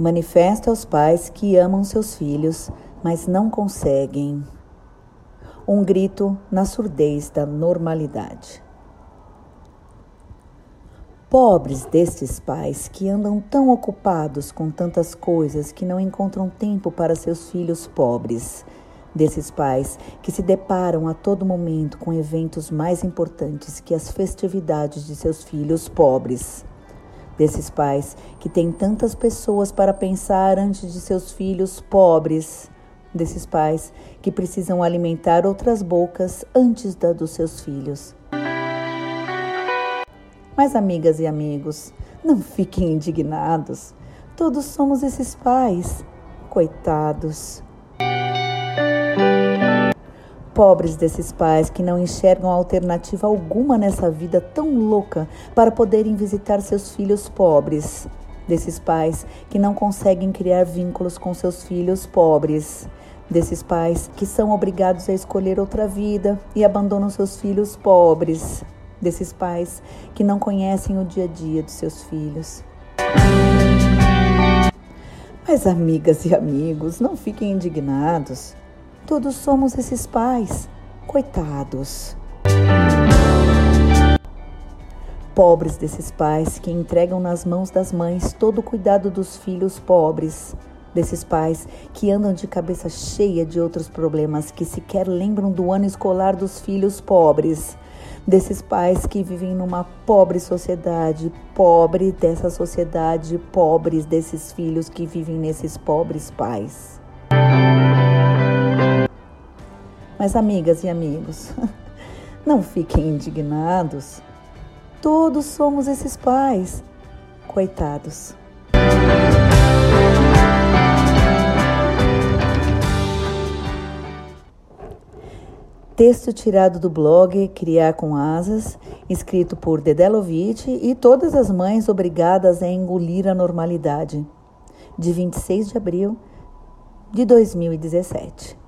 manifesta aos pais que amam seus filhos, mas não conseguem. Um grito na surdez da normalidade. Pobres destes pais que andam tão ocupados com tantas coisas que não encontram tempo para seus filhos pobres. Desses pais que se deparam a todo momento com eventos mais importantes que as festividades de seus filhos pobres desses pais que têm tantas pessoas para pensar antes de seus filhos pobres, desses pais que precisam alimentar outras bocas antes da dos seus filhos. Mas, amigas e amigos, não fiquem indignados. Todos somos esses pais. Coitados pobres desses pais que não enxergam alternativa alguma nessa vida tão louca para poderem visitar seus filhos pobres. Desses pais que não conseguem criar vínculos com seus filhos pobres. Desses pais que são obrigados a escolher outra vida e abandonam seus filhos pobres. Desses pais que não conhecem o dia a dia dos seus filhos. Mas, amigas e amigos, não fiquem indignados. Todos somos esses pais, coitados. Pobres desses pais que entregam nas mãos das mães todo o cuidado dos filhos pobres, desses pais que andam de cabeça cheia de outros problemas que sequer lembram do ano escolar dos filhos pobres, desses pais que vivem numa pobre sociedade, pobre dessa sociedade, pobres desses filhos que vivem nesses pobres pais. Mas, amigas e amigos, não fiquem indignados. Todos somos esses pais. Coitados. Texto tirado do blog Criar com Asas, escrito por Dedelovitch e todas as mães obrigadas a engolir a normalidade, de 26 de abril de 2017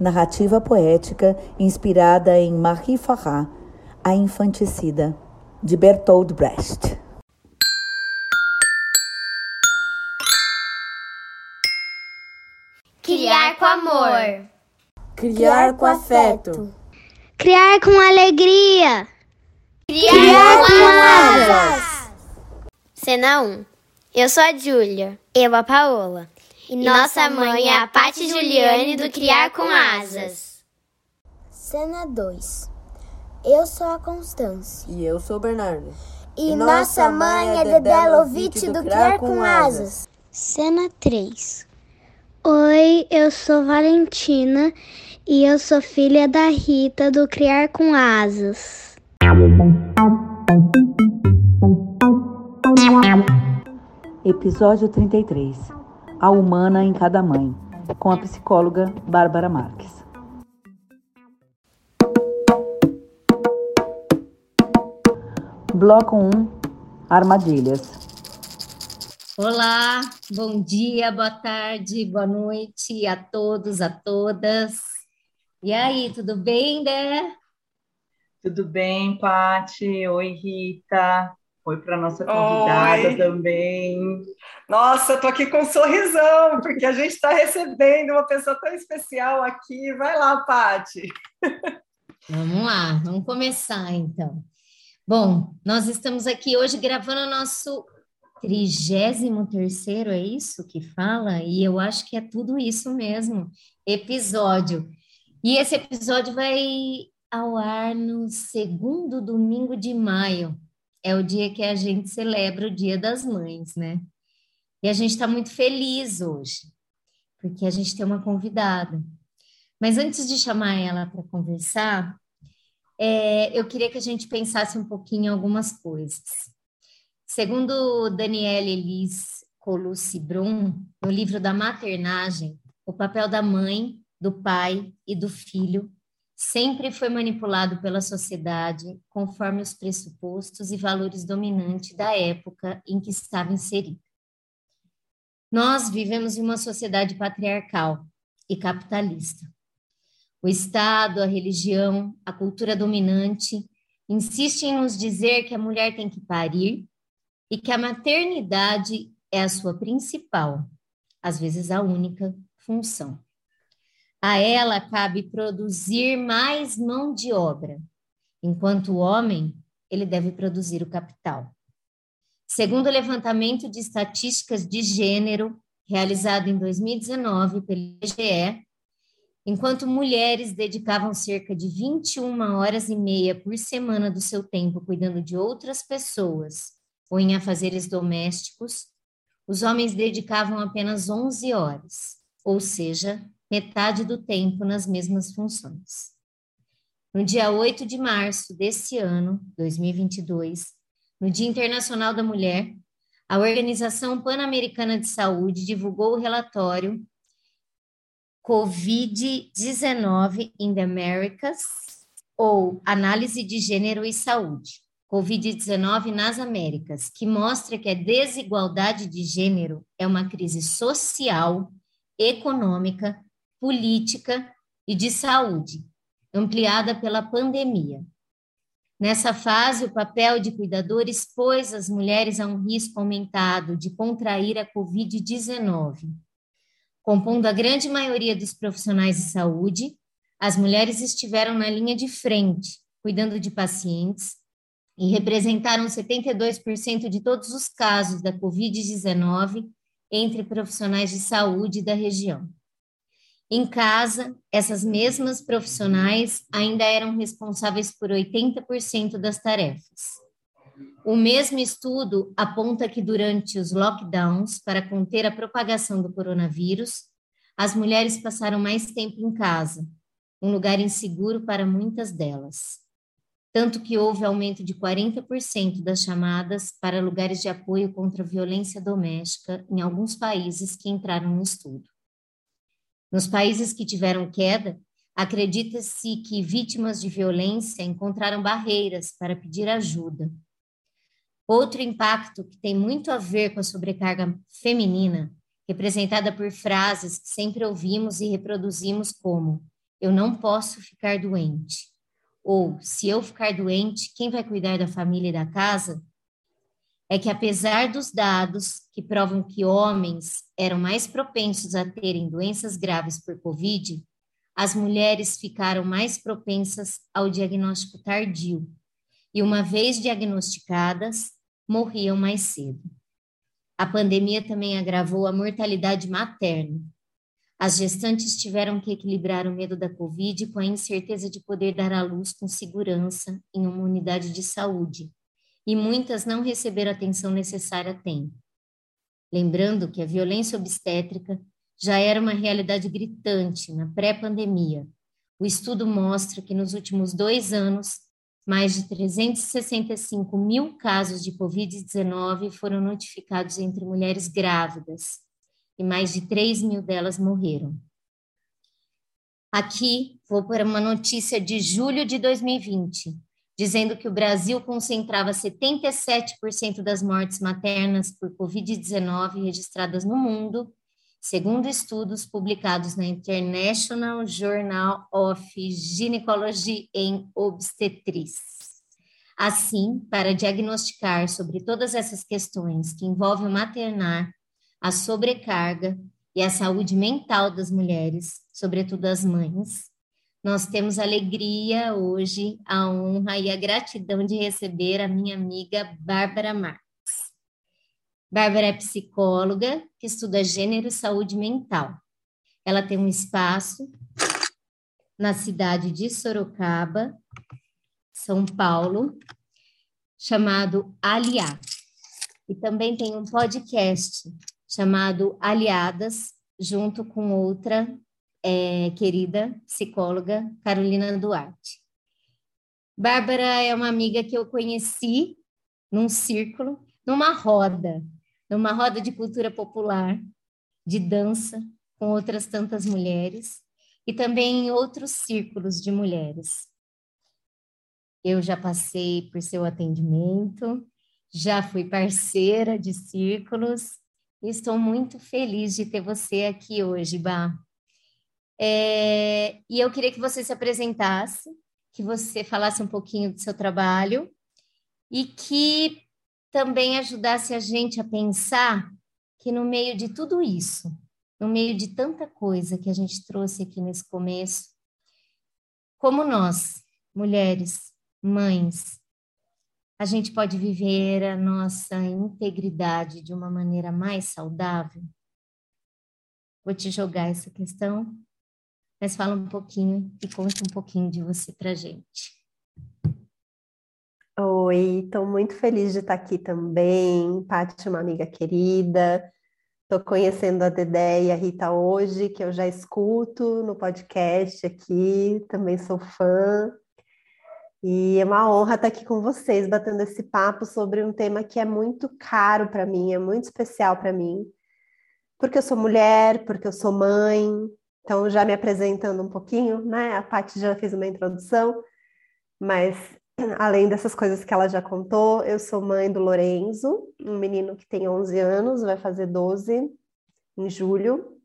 narrativa poética inspirada em Marie Farrat, A Infanticida, de Bertold Brecht. Criar com amor. Criar com afeto. Criar com alegria. Criar, Criar com asas. Cena 1. Eu sou a Júlia. Eu a Paola. E nossa mãe é a Pati Juliane do Criar com Asas. Cena 2. Eu sou a Constância. E eu sou o Bernardo. E, e nossa mãe é Dedé Lovitch do Criar com Asas. Cena 3. Oi, eu sou Valentina e eu sou filha da Rita do Criar com Asas. Episódio 33 a Humana em Cada Mãe, com a psicóloga Bárbara Marques. Bloco 1 Armadilhas. Olá, bom dia, boa tarde, boa noite a todos, a todas. E aí, tudo bem, né? Tudo bem, Pati? Oi, Rita. Oi para nossa convidada Oi. também. Nossa, tô aqui com um sorrisão, porque a gente está recebendo uma pessoa tão especial aqui. Vai lá, Pati. Vamos lá, vamos começar então. Bom, nós estamos aqui hoje gravando o nosso 33 é isso que fala? E eu acho que é tudo isso mesmo, episódio. E esse episódio vai ao ar no segundo domingo de maio. É o dia que a gente celebra o Dia das Mães, né? E a gente está muito feliz hoje, porque a gente tem uma convidada. Mas antes de chamar ela para conversar, é, eu queria que a gente pensasse um pouquinho em algumas coisas. Segundo Danielle Elis Colucci Brum, no livro da maternagem, o papel da mãe, do pai e do filho sempre foi manipulado pela sociedade conforme os pressupostos e valores dominantes da época em que estava inserido. Nós vivemos em uma sociedade patriarcal e capitalista. O Estado, a religião, a cultura dominante insistem em nos dizer que a mulher tem que parir e que a maternidade é a sua principal, às vezes a única, função. A ela cabe produzir mais mão de obra, enquanto o homem, ele deve produzir o capital. Segundo o levantamento de estatísticas de gênero realizado em 2019 pelo IBGE, enquanto mulheres dedicavam cerca de 21 horas e meia por semana do seu tempo cuidando de outras pessoas ou em afazeres domésticos, os homens dedicavam apenas 11 horas, ou seja, metade do tempo nas mesmas funções. No dia 8 de março desse ano, 2022, no Dia Internacional da Mulher, a Organização Pan-Americana de Saúde divulgou o relatório Covid-19 in the Americas, ou Análise de Gênero e Saúde, Covid-19 nas Américas, que mostra que a desigualdade de gênero é uma crise social, econômica, política e de saúde, ampliada pela pandemia. Nessa fase, o papel de cuidador expôs as mulheres a um risco aumentado de contrair a Covid-19. Compondo a grande maioria dos profissionais de saúde, as mulheres estiveram na linha de frente, cuidando de pacientes, e representaram 72% de todos os casos da Covid-19 entre profissionais de saúde da região. Em casa, essas mesmas profissionais ainda eram responsáveis por 80% das tarefas. O mesmo estudo aponta que durante os lockdowns, para conter a propagação do coronavírus, as mulheres passaram mais tempo em casa, um lugar inseguro para muitas delas. Tanto que houve aumento de 40% das chamadas para lugares de apoio contra a violência doméstica em alguns países que entraram no estudo. Nos países que tiveram queda, acredita-se que vítimas de violência encontraram barreiras para pedir ajuda. Outro impacto que tem muito a ver com a sobrecarga feminina, representada por frases que sempre ouvimos e reproduzimos como: eu não posso ficar doente, ou se eu ficar doente, quem vai cuidar da família e da casa? é que, apesar dos dados que provam que homens eram mais propensos a terem doenças graves por Covid, as mulheres ficaram mais propensas ao diagnóstico tardio e, uma vez diagnosticadas, morriam mais cedo. A pandemia também agravou a mortalidade materna. As gestantes tiveram que equilibrar o medo da Covid com a incerteza de poder dar à luz com segurança em uma unidade de saúde e muitas não receberam atenção necessária a tempo. Lembrando que a violência obstétrica já era uma realidade gritante na pré-pandemia. O estudo mostra que nos últimos dois anos, mais de 365 mil casos de Covid-19 foram notificados entre mulheres grávidas e mais de 3 mil delas morreram. Aqui vou para uma notícia de julho de 2020, dizendo que o Brasil concentrava 77% das mortes maternas por Covid-19 registradas no mundo, segundo estudos publicados na International Journal of Gynecology and Obstetrics. Assim, para diagnosticar sobre todas essas questões que envolvem o maternar, a sobrecarga e a saúde mental das mulheres, sobretudo as mães, nós temos a alegria hoje, a honra e a gratidão de receber a minha amiga Bárbara Marques. Bárbara é psicóloga que estuda gênero e saúde mental. Ela tem um espaço na cidade de Sorocaba, São Paulo, chamado Aliar. E também tem um podcast chamado Aliadas, junto com outra é, querida psicóloga Carolina Duarte. Bárbara é uma amiga que eu conheci num círculo, numa roda, numa roda de cultura popular, de dança, com outras tantas mulheres, e também em outros círculos de mulheres. Eu já passei por seu atendimento, já fui parceira de círculos, e estou muito feliz de ter você aqui hoje, Bá. É, e eu queria que você se apresentasse, que você falasse um pouquinho do seu trabalho e que também ajudasse a gente a pensar que no meio de tudo isso, no meio de tanta coisa que a gente trouxe aqui nesse começo, como nós, mulheres, mães, a gente pode viver a nossa integridade de uma maneira mais saudável? Vou te jogar essa questão, mas fala um pouquinho e conta um pouquinho de você para gente. Oi, estou muito feliz de estar aqui também. Paty, uma amiga querida. Estou conhecendo a Dedé e a Rita hoje, que eu já escuto no podcast aqui, também sou fã. E é uma honra estar aqui com vocês, batendo esse papo sobre um tema que é muito caro para mim, é muito especial para mim, porque eu sou mulher, porque eu sou mãe. Então, já me apresentando um pouquinho, né? A Paty já fez uma introdução, mas além dessas coisas que ela já contou, eu sou mãe do Lorenzo, um menino que tem 11 anos, vai fazer 12 em julho,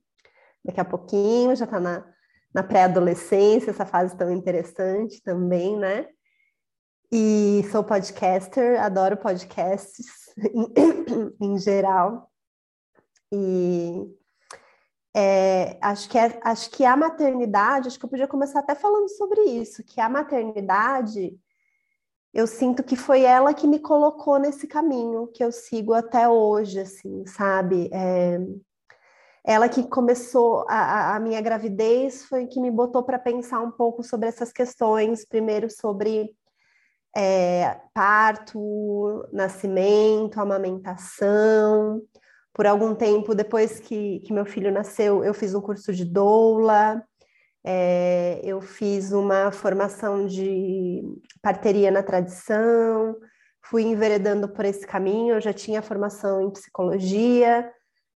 daqui a pouquinho, já está na, na pré-adolescência, essa fase tão interessante também, né? E sou podcaster, adoro podcasts em, em geral. E é, acho, que é, acho que a maternidade, acho que eu podia começar até falando sobre isso, que a maternidade eu sinto que foi ela que me colocou nesse caminho que eu sigo até hoje, assim, sabe? É, ela que começou a, a, minha gravidez foi que me botou para pensar um pouco sobre essas questões, primeiro sobre é, parto, nascimento, amamentação. Por algum tempo depois que, que meu filho nasceu, eu fiz um curso de doula. É, eu fiz uma formação de parteria na tradição, fui enveredando por esse caminho. Eu já tinha formação em psicologia,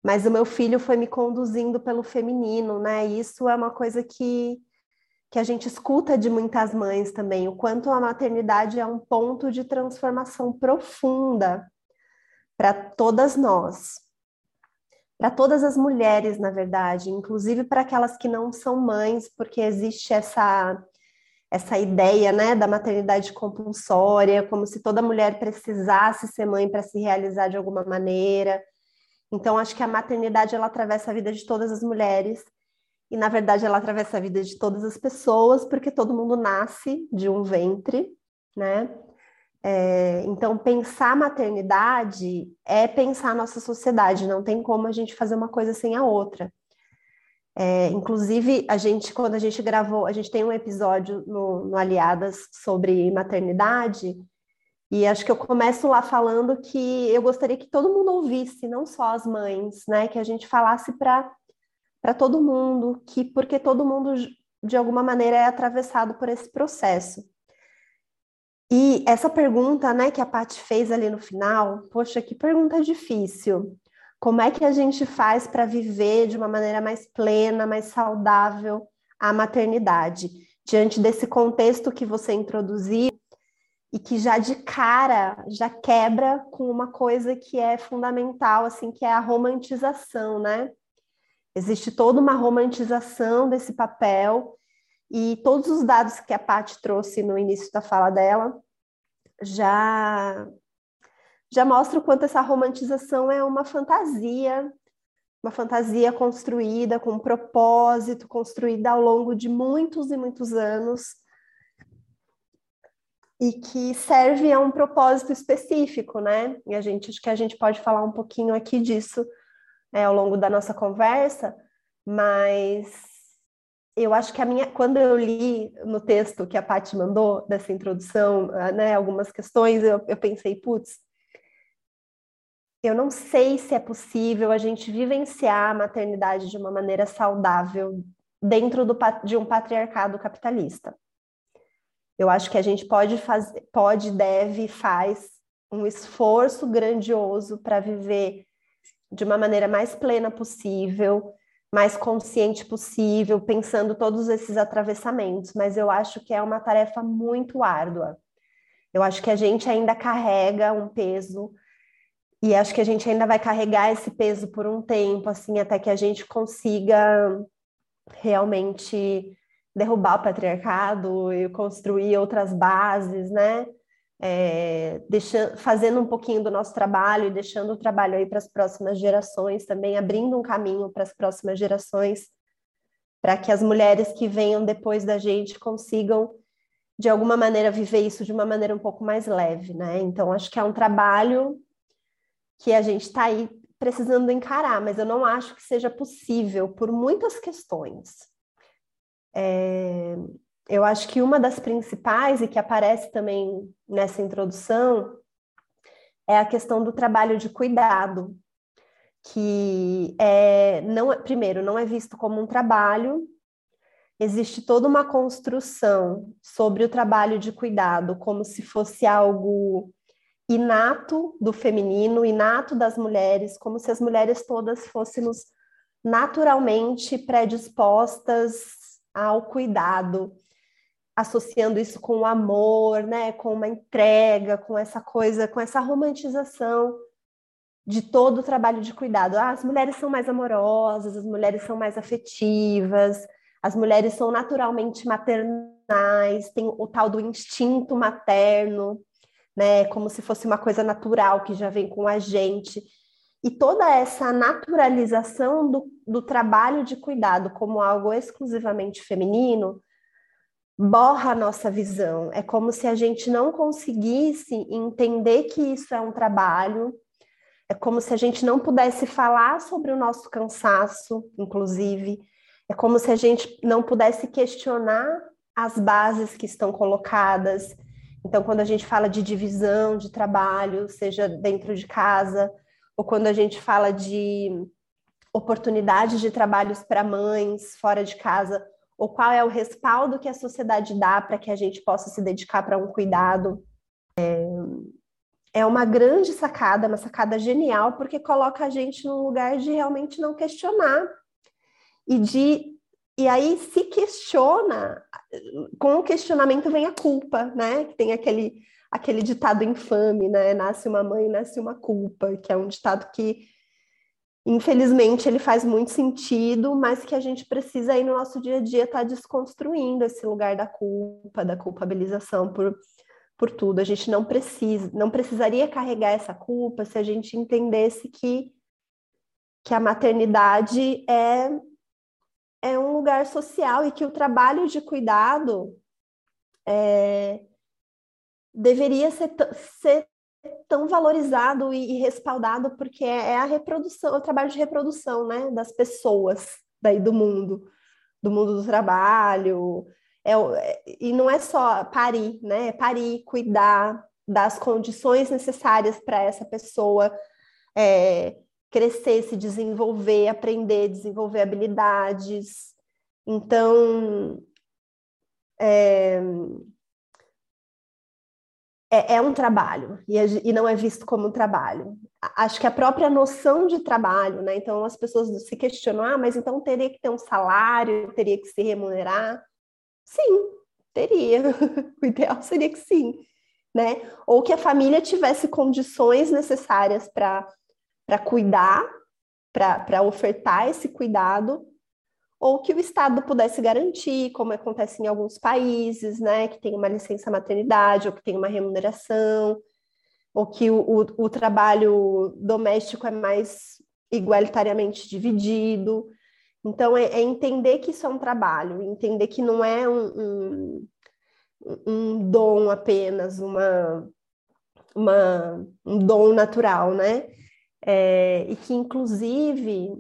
mas o meu filho foi me conduzindo pelo feminino, né? Isso é uma coisa que, que a gente escuta de muitas mães também, o quanto a maternidade é um ponto de transformação profunda para todas nós para todas as mulheres, na verdade, inclusive para aquelas que não são mães, porque existe essa essa ideia, né, da maternidade compulsória, como se toda mulher precisasse ser mãe para se realizar de alguma maneira. Então, acho que a maternidade ela atravessa a vida de todas as mulheres e, na verdade, ela atravessa a vida de todas as pessoas, porque todo mundo nasce de um ventre, né? É, então, pensar a maternidade é pensar a nossa sociedade, não tem como a gente fazer uma coisa sem a outra. É, inclusive, a gente, quando a gente gravou, a gente tem um episódio no, no Aliadas sobre maternidade, e acho que eu começo lá falando que eu gostaria que todo mundo ouvisse, não só as mães, né? Que a gente falasse para todo mundo, que porque todo mundo, de alguma maneira, é atravessado por esse processo. E essa pergunta, né, que a Paty fez ali no final, poxa, que pergunta difícil. Como é que a gente faz para viver de uma maneira mais plena, mais saudável a maternidade? Diante desse contexto que você introduziu e que já de cara já quebra com uma coisa que é fundamental, assim, que é a romantização, né? Existe toda uma romantização desse papel e todos os dados que a Paty trouxe no início da fala dela já já mostra o quanto essa romantização é uma fantasia, uma fantasia construída com um propósito, construída ao longo de muitos e muitos anos e que serve a um propósito específico, né? E a gente acho que a gente pode falar um pouquinho aqui disso é, ao longo da nossa conversa, mas eu acho que a minha, quando eu li no texto que a Paty mandou dessa introdução, ah, né, algumas questões, eu, eu pensei, putz, eu não sei se é possível a gente vivenciar a maternidade de uma maneira saudável dentro do, de um patriarcado capitalista. Eu acho que a gente pode fazer, pode, deve, faz um esforço grandioso para viver de uma maneira mais plena possível, mais consciente possível, pensando todos esses atravessamentos, mas eu acho que é uma tarefa muito árdua. Eu acho que a gente ainda carrega um peso e acho que a gente ainda vai carregar esse peso por um tempo, assim, até que a gente consiga realmente derrubar o patriarcado e construir outras bases, né? É, deixando, fazendo um pouquinho do nosso trabalho e deixando o trabalho aí para as próximas gerações, também abrindo um caminho para as próximas gerações, para que as mulheres que venham depois da gente consigam, de alguma maneira, viver isso de uma maneira um pouco mais leve, né? Então, acho que é um trabalho que a gente está aí precisando encarar, mas eu não acho que seja possível por muitas questões. É, eu acho que uma das principais e que aparece também nessa introdução é a questão do trabalho de cuidado, que é não primeiro não é visto como um trabalho, existe toda uma construção sobre o trabalho de cuidado como se fosse algo inato do feminino, inato das mulheres, como se as mulheres todas fôssemos naturalmente predispostas ao cuidado associando isso com o amor, né, com uma entrega, com essa coisa, com essa romantização de todo o trabalho de cuidado. Ah, as mulheres são mais amorosas, as mulheres são mais afetivas, as mulheres são naturalmente maternais, tem o tal do instinto materno, né, como se fosse uma coisa natural que já vem com a gente. E toda essa naturalização do, do trabalho de cuidado como algo exclusivamente feminino borra a nossa visão. É como se a gente não conseguisse entender que isso é um trabalho. É como se a gente não pudesse falar sobre o nosso cansaço, inclusive. É como se a gente não pudesse questionar as bases que estão colocadas. Então, quando a gente fala de divisão de trabalho, seja dentro de casa, ou quando a gente fala de oportunidades de trabalhos para mães fora de casa, ou qual é o respaldo que a sociedade dá para que a gente possa se dedicar para um cuidado. É, é uma grande sacada, uma sacada genial, porque coloca a gente num lugar de realmente não questionar e de e aí se questiona, com o questionamento vem a culpa, né? Que tem aquele aquele ditado infame, né? Nasce uma mãe, nasce uma culpa, que é um ditado que infelizmente ele faz muito sentido, mas que a gente precisa aí no nosso dia a dia estar tá desconstruindo esse lugar da culpa, da culpabilização por, por tudo. A gente não precisa, não precisaria carregar essa culpa se a gente entendesse que, que a maternidade é, é um lugar social e que o trabalho de cuidado é, deveria ser, ser tão valorizado e, e respaldado porque é, é, a reprodução, é o trabalho de reprodução, né, das pessoas daí do mundo, do mundo do trabalho. É, é, e não é só parir, né? É parir, cuidar das condições necessárias para essa pessoa é, crescer, se desenvolver, aprender, desenvolver habilidades. Então, é, é, é um trabalho e, e, não é visto como um trabalho. Acho que a própria noção de trabalho, né? Então as pessoas se questionam, ah, mas então teria que ter um salário, teria que se remunerar? Sim, teria. o ideal seria que sim, né? Ou que a família tivesse condições necessárias para cuidar, para ofertar esse cuidado ou que o Estado pudesse garantir, como acontece em alguns países, né, que tem uma licença maternidade, ou que tem uma remuneração, ou que o, o, o trabalho doméstico é mais igualitariamente dividido. Então, é, é, entender que isso é um trabalho, entender que não é um, um, um dom apenas, uma, uma, um dom natural, né? É, e que, inclusive,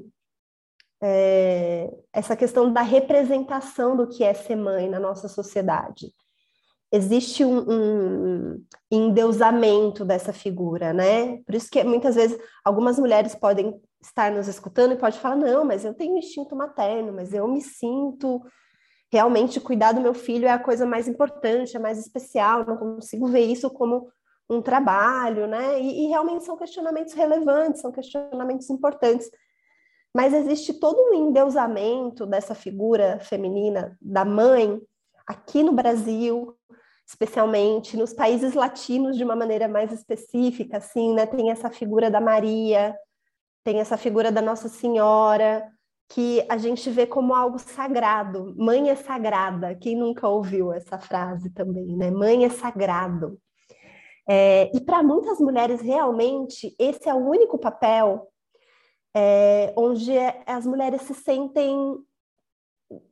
é, essa questão da representação do que é ser mãe na nossa sociedade. Existe um, um endeusamento dessa figura, né? Por isso que muitas vezes algumas mulheres podem estar nos escutando e pode falar, não, mas eu tenho instinto materno, mas eu me sinto realmente cuidar do meu filho é a coisa mais importante, é mais especial, não consigo ver isso como um trabalho, né? E, e realmente são questionamentos relevantes, são questionamentos importantes mas existe todo um endeusamento dessa figura feminina da mãe aqui no Brasil, especialmente nos países latinos de uma maneira mais específica, assim, né? Tem essa figura da Maria, tem essa figura da Nossa Senhora, que a gente vê como algo sagrado. Mãe é sagrada. Quem nunca ouviu essa frase também, né? Mãe é sagrado. É, e para muitas mulheres, realmente, esse é o único papel é, onde as mulheres se sentem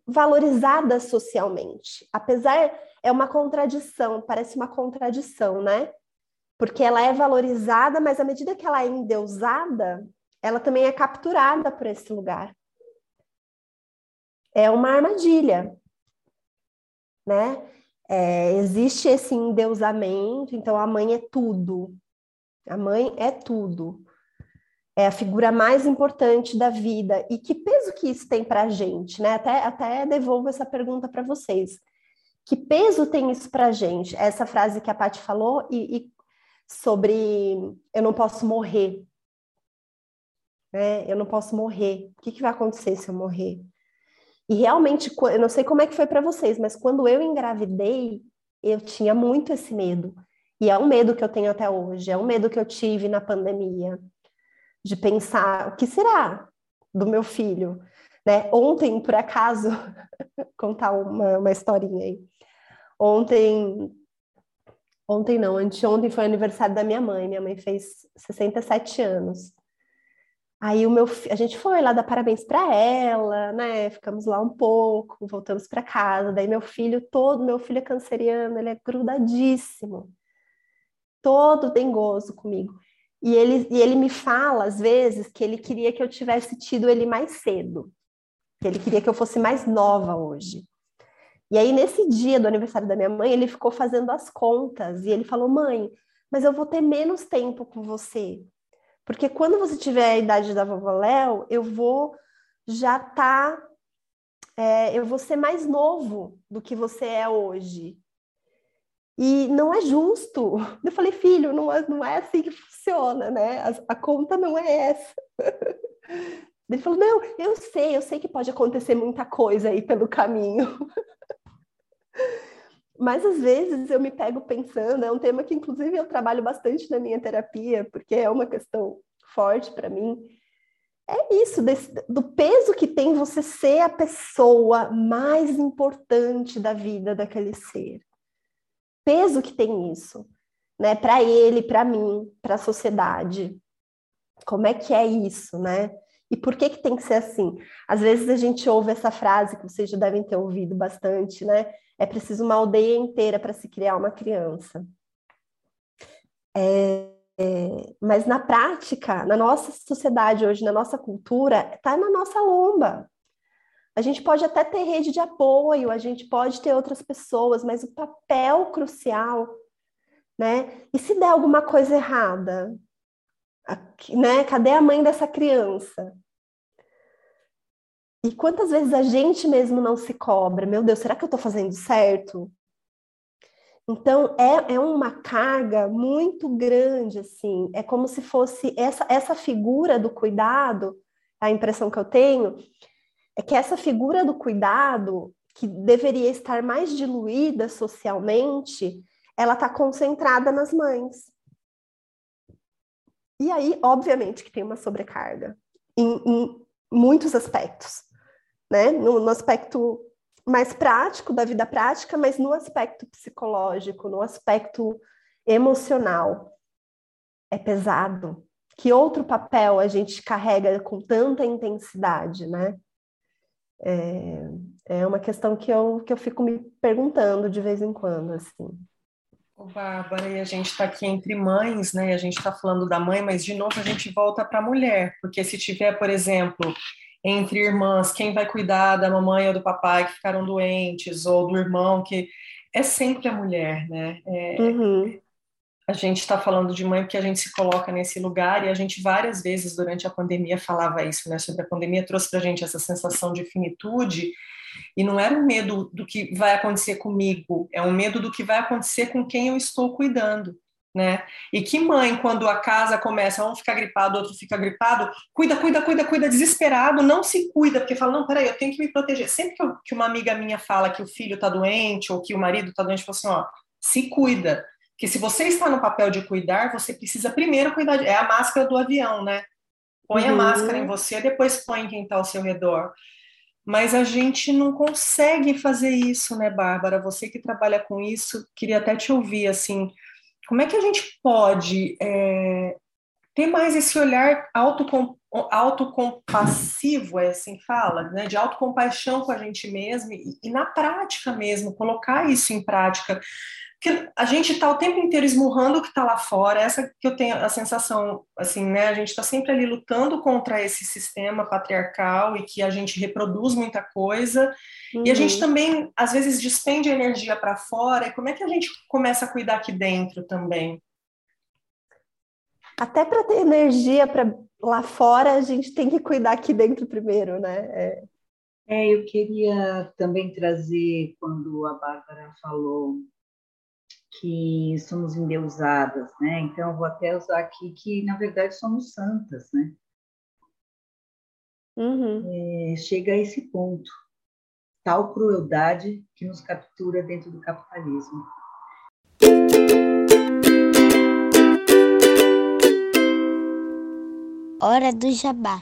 valorizadas socialmente. Apesar, é uma contradição, parece uma contradição, né? Porque ela é valorizada, mas à medida que ela é endeusada, ela também é capturada por esse lugar. É uma armadilha, né? É, existe esse endeusamento, então a mãe é tudo. A mãe é tudo. É a figura mais importante da vida. E que peso que isso tem para a gente, né? Até, até devolvo essa pergunta para vocês. Que peso tem isso para a gente? Essa frase que a Paty falou e, e, sobre eu não posso morrer. Né? Eu não posso morrer. O que, que vai acontecer se eu morrer? E realmente, eu não sei como é que foi para vocês, mas quando eu engravidei, eu tinha muito esse medo. E é um medo que eu tenho até hoje, é um medo que eu tive na pandemia, de pensar o que será do meu filho. Né? Ontem, por acaso, contar uma, uma historinha aí. Ontem, ontem não, anteontem foi aniversário da minha mãe. Minha mãe fez 67 anos. Aí o meu, a gente foi lá dar parabéns para ela, né? Ficamos lá um pouco, voltamos para casa. Daí meu filho todo, meu filho é canceriano, ele é grudadíssimo, todo dengoso comigo. E ele, e ele me fala às vezes que ele queria que eu tivesse tido ele mais cedo, que ele queria que eu fosse mais nova hoje. E aí nesse dia do aniversário da minha mãe, ele ficou fazendo as contas e ele falou: "Mãe, mas eu vou ter menos tempo com você. Porque quando você tiver a idade da vovó Léo, eu vou já. Tá, é, eu vou ser mais novo do que você é hoje. E não é justo. Eu falei, filho, não é, não é assim que funciona, né? A, a conta não é essa. Ele falou, não, eu sei, eu sei que pode acontecer muita coisa aí pelo caminho. Mas às vezes eu me pego pensando, é um tema que inclusive eu trabalho bastante na minha terapia, porque é uma questão forte para mim. É isso, desse, do peso que tem você ser a pessoa mais importante da vida daquele ser. Peso que tem isso, né? Para ele, para mim, para a sociedade. Como é que é isso, né? E por que que tem que ser assim? Às vezes a gente ouve essa frase que vocês já devem ter ouvido bastante, né? É preciso uma aldeia inteira para se criar uma criança. É, é, mas na prática, na nossa sociedade hoje, na nossa cultura, está na nossa lomba. A gente pode até ter rede de apoio, a gente pode ter outras pessoas, mas o papel crucial, né? E se der alguma coisa errada, né? Cadê a mãe dessa criança? E quantas vezes a gente mesmo não se cobra? Meu Deus, será que eu estou fazendo certo? Então, é, é uma carga muito grande, assim. É como se fosse essa, essa figura do cuidado, a impressão que eu tenho, é que essa figura do cuidado, que deveria estar mais diluída socialmente, ela está concentrada nas mães. E aí, obviamente, que tem uma sobrecarga em, em muitos aspectos né? No, no aspecto mais prático da vida prática, mas no aspecto psicológico, no aspecto emocional. É pesado. Que outro papel a gente carrega com tanta intensidade, né? É, é uma questão que eu, que eu fico me perguntando de vez em quando, assim. Ô, Bárbara, e a gente está aqui entre mães, né? A gente está falando da mãe, mas de novo a gente volta para a mulher, porque se tiver, por exemplo, entre irmãs, quem vai cuidar da mamãe ou do papai que ficaram doentes, ou do irmão que é sempre a mulher, né? É, uhum. A gente está falando de mãe porque a gente se coloca nesse lugar e a gente várias vezes durante a pandemia falava isso, né? Sobre a pandemia trouxe para a gente essa sensação de finitude e não era um medo do que vai acontecer comigo, é um medo do que vai acontecer com quem eu estou cuidando né? E que mãe, quando a casa começa, um ficar gripado, outro fica gripado, cuida, cuida, cuida, cuida, desesperado, não se cuida, porque fala, não, peraí, eu tenho que me proteger. Sempre que, eu, que uma amiga minha fala que o filho tá doente ou que o marido tá doente, fala assim, ó, se cuida. Que se você está no papel de cuidar, você precisa primeiro cuidar, de... é a máscara do avião, né? Põe uhum. a máscara em você, depois põe em quem está ao seu redor. Mas a gente não consegue fazer isso, né, Bárbara? Você que trabalha com isso, queria até te ouvir, assim, como é que a gente pode é, ter mais esse olhar autocom, autocompassivo, é assim que fala, né? de autocompaixão com a gente mesmo e, e na prática mesmo, colocar isso em prática. Porque a gente está o tempo inteiro esmurrando o que está lá fora, essa que eu tenho a sensação, assim, né? A gente está sempre ali lutando contra esse sistema patriarcal e que a gente reproduz muita coisa, uhum. e a gente uhum. também, às vezes, despende energia para fora, e como é que a gente começa a cuidar aqui dentro também? Até para ter energia para lá fora, a gente tem que cuidar aqui dentro primeiro, né? É. é, eu queria também trazer, quando a Bárbara falou que somos endeusadas, né? Então, eu vou até usar aqui que, na verdade, somos santas, né? Uhum. É, chega a esse ponto, tal crueldade que nos captura dentro do capitalismo. Hora do Jabá.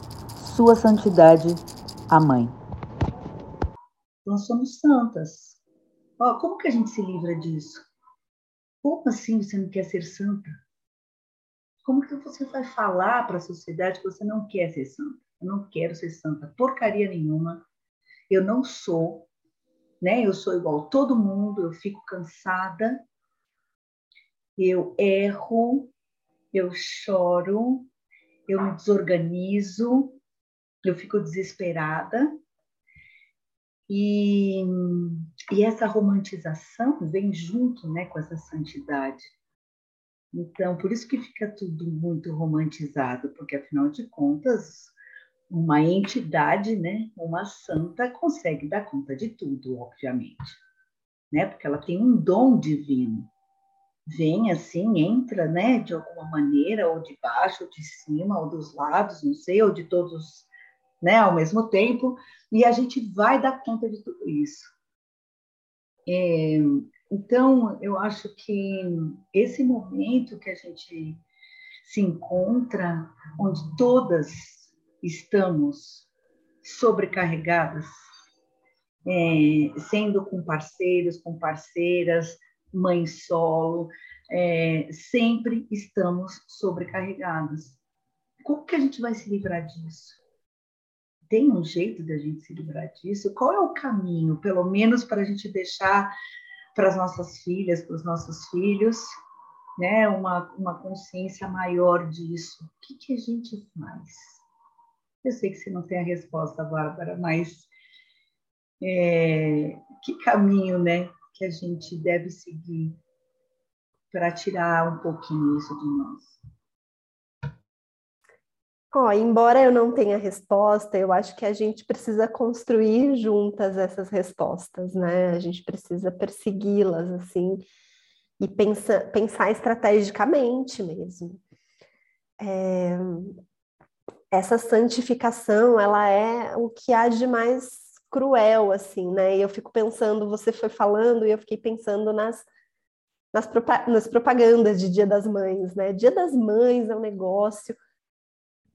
sua Santidade, a Mãe. Nós somos santas. Oh, como que a gente se livra disso? Como assim você não quer ser santa? Como que você vai falar para a sociedade que você não quer ser santa? Eu não quero ser santa, porcaria nenhuma. Eu não sou, né? Eu sou igual a todo mundo, eu fico cansada, eu erro, eu choro, eu me desorganizo, eu fico desesperada. E, e essa romantização vem junto né, com essa santidade. Então, por isso que fica tudo muito romantizado, porque afinal de contas, uma entidade, né, uma santa, consegue dar conta de tudo, obviamente, né, porque ela tem um dom divino. Vem assim, entra, né, de alguma maneira, ou de baixo, ou de cima, ou dos lados, não sei, ou de todos né, ao mesmo tempo, e a gente vai dar conta de tudo isso. É, então, eu acho que esse momento que a gente se encontra, onde todas estamos sobrecarregadas, é, sendo com parceiros, com parceiras, mãe solo, é, sempre estamos sobrecarregadas. Como que a gente vai se livrar disso? Tem um jeito de a gente se livrar disso? Qual é o caminho, pelo menos para a gente deixar para as nossas filhas, para os nossos filhos, né, uma, uma consciência maior disso? O que, que a gente faz? Eu sei que você não tem a resposta, Bárbara, mas é, que caminho, né, que a gente deve seguir para tirar um pouquinho isso de nós? Ó, embora eu não tenha resposta, eu acho que a gente precisa construir juntas essas respostas, né? A gente precisa persegui-las, assim, e pensa, pensar estrategicamente mesmo. É, essa santificação, ela é o que há de mais cruel, assim, né? E eu fico pensando, você foi falando e eu fiquei pensando nas, nas, nas propagandas de Dia das Mães, né? Dia das Mães é um negócio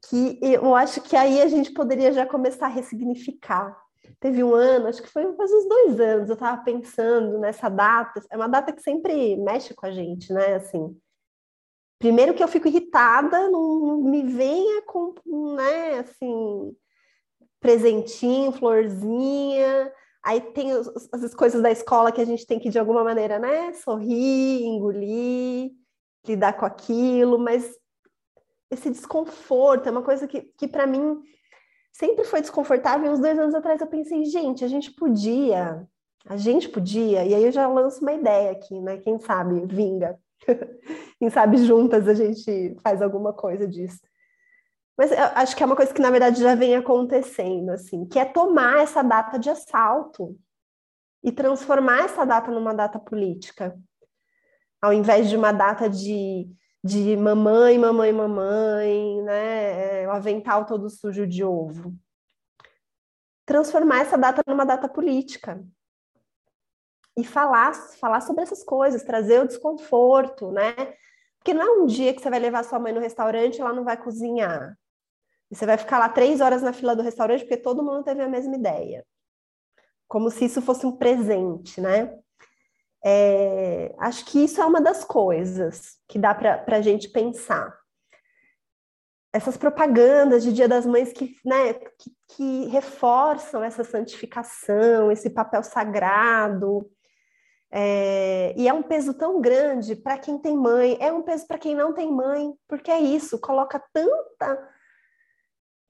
que eu acho que aí a gente poderia já começar a ressignificar. Teve um ano, acho que foi faz uns dois anos, eu estava pensando nessa data, é uma data que sempre mexe com a gente, né? Assim, primeiro que eu fico irritada, não me venha com, né, assim, presentinho, florzinha, aí tem as, as coisas da escola que a gente tem que, de alguma maneira, né, sorrir, engolir, lidar com aquilo, mas esse desconforto, é uma coisa que, que para mim sempre foi desconfortável. E uns dois anos atrás eu pensei, gente, a gente podia, a gente podia, e aí eu já lanço uma ideia aqui, né? Quem sabe vinga. Quem sabe juntas a gente faz alguma coisa disso. Mas eu acho que é uma coisa que, na verdade, já vem acontecendo, assim, que é tomar essa data de assalto e transformar essa data numa data política, ao invés de uma data de, de mamãe, mamãe, mamãe, né, é, o avental todo sujo de ovo. Transformar essa data numa data política, e falar, falar sobre essas coisas, trazer o desconforto, né? Porque não é um dia que você vai levar sua mãe no restaurante e ela não vai cozinhar. E você vai ficar lá três horas na fila do restaurante porque todo mundo teve a mesma ideia. Como se isso fosse um presente, né? É, acho que isso é uma das coisas que dá para a gente pensar. Essas propagandas de Dia das Mães que, né, que, que reforçam essa santificação, esse papel sagrado, é, e é um peso tão grande para quem tem mãe, é um peso para quem não tem mãe, porque é isso, coloca tanta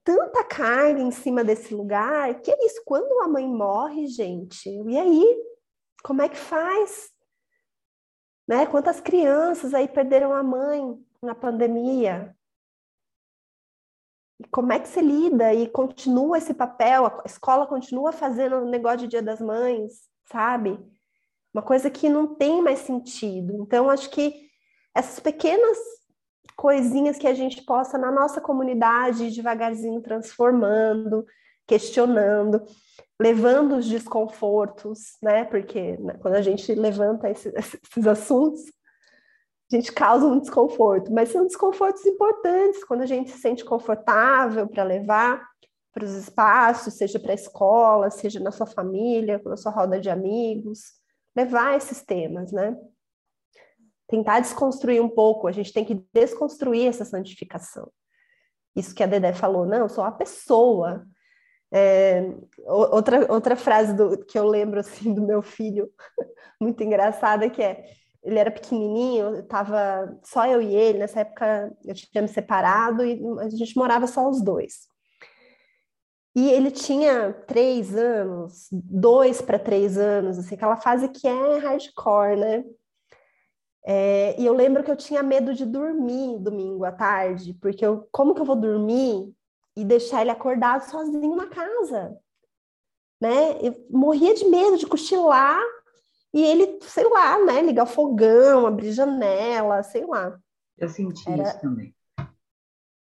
tanta carga em cima desse lugar, que é isso, quando a mãe morre, gente, e aí? Como é que faz? Né? Quantas crianças aí perderam a mãe na pandemia? E como é que se lida e continua esse papel? A escola continua fazendo o negócio de Dia das Mães, sabe? uma coisa que não tem mais sentido. Então, acho que essas pequenas coisinhas que a gente possa, na nossa comunidade, devagarzinho transformando, questionando, levando os desconfortos, né? Porque né, quando a gente levanta esses, esses assuntos, a gente causa um desconforto, mas são desconfortos importantes quando a gente se sente confortável para levar para os espaços, seja para a escola, seja na sua família, na sua roda de amigos levar esses temas, né? Tentar desconstruir um pouco, a gente tem que desconstruir essa santificação. Isso que a Dedé falou, não, eu sou uma pessoa. É, outra, outra frase do, que eu lembro assim do meu filho, muito engraçada, que é ele era pequenininho, estava só eu e ele, nessa época eu tinha me separado e a gente morava só os dois. E ele tinha três anos, dois para três anos, assim, aquela fase que é hardcore, né? É, e eu lembro que eu tinha medo de dormir domingo à tarde, porque eu, como que eu vou dormir e deixar ele acordado sozinho na casa? Né? Eu morria de medo de cochilar e ele, sei lá, né, ligar o fogão, abrir janela, sei lá. Eu senti Era... isso também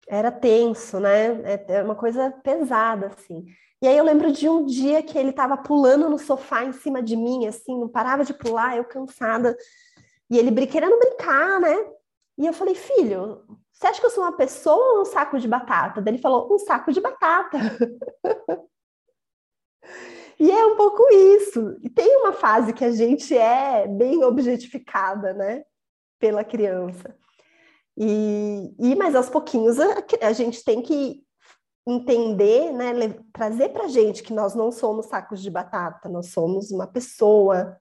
era tenso, né? É, é uma coisa pesada, assim. E aí eu lembro de um dia que ele estava pulando no sofá em cima de mim, assim, não parava de pular, eu cansada. E ele querendo brincar, né? E eu falei, filho, você acha que eu sou uma pessoa ou um saco de batata? Daí ele falou, um saco de batata. e é um pouco isso. E tem uma fase que a gente é bem objetificada, né? Pela criança. E, e mas aos pouquinhos a, a gente tem que entender, né, trazer para gente que nós não somos sacos de batata, nós somos uma pessoa,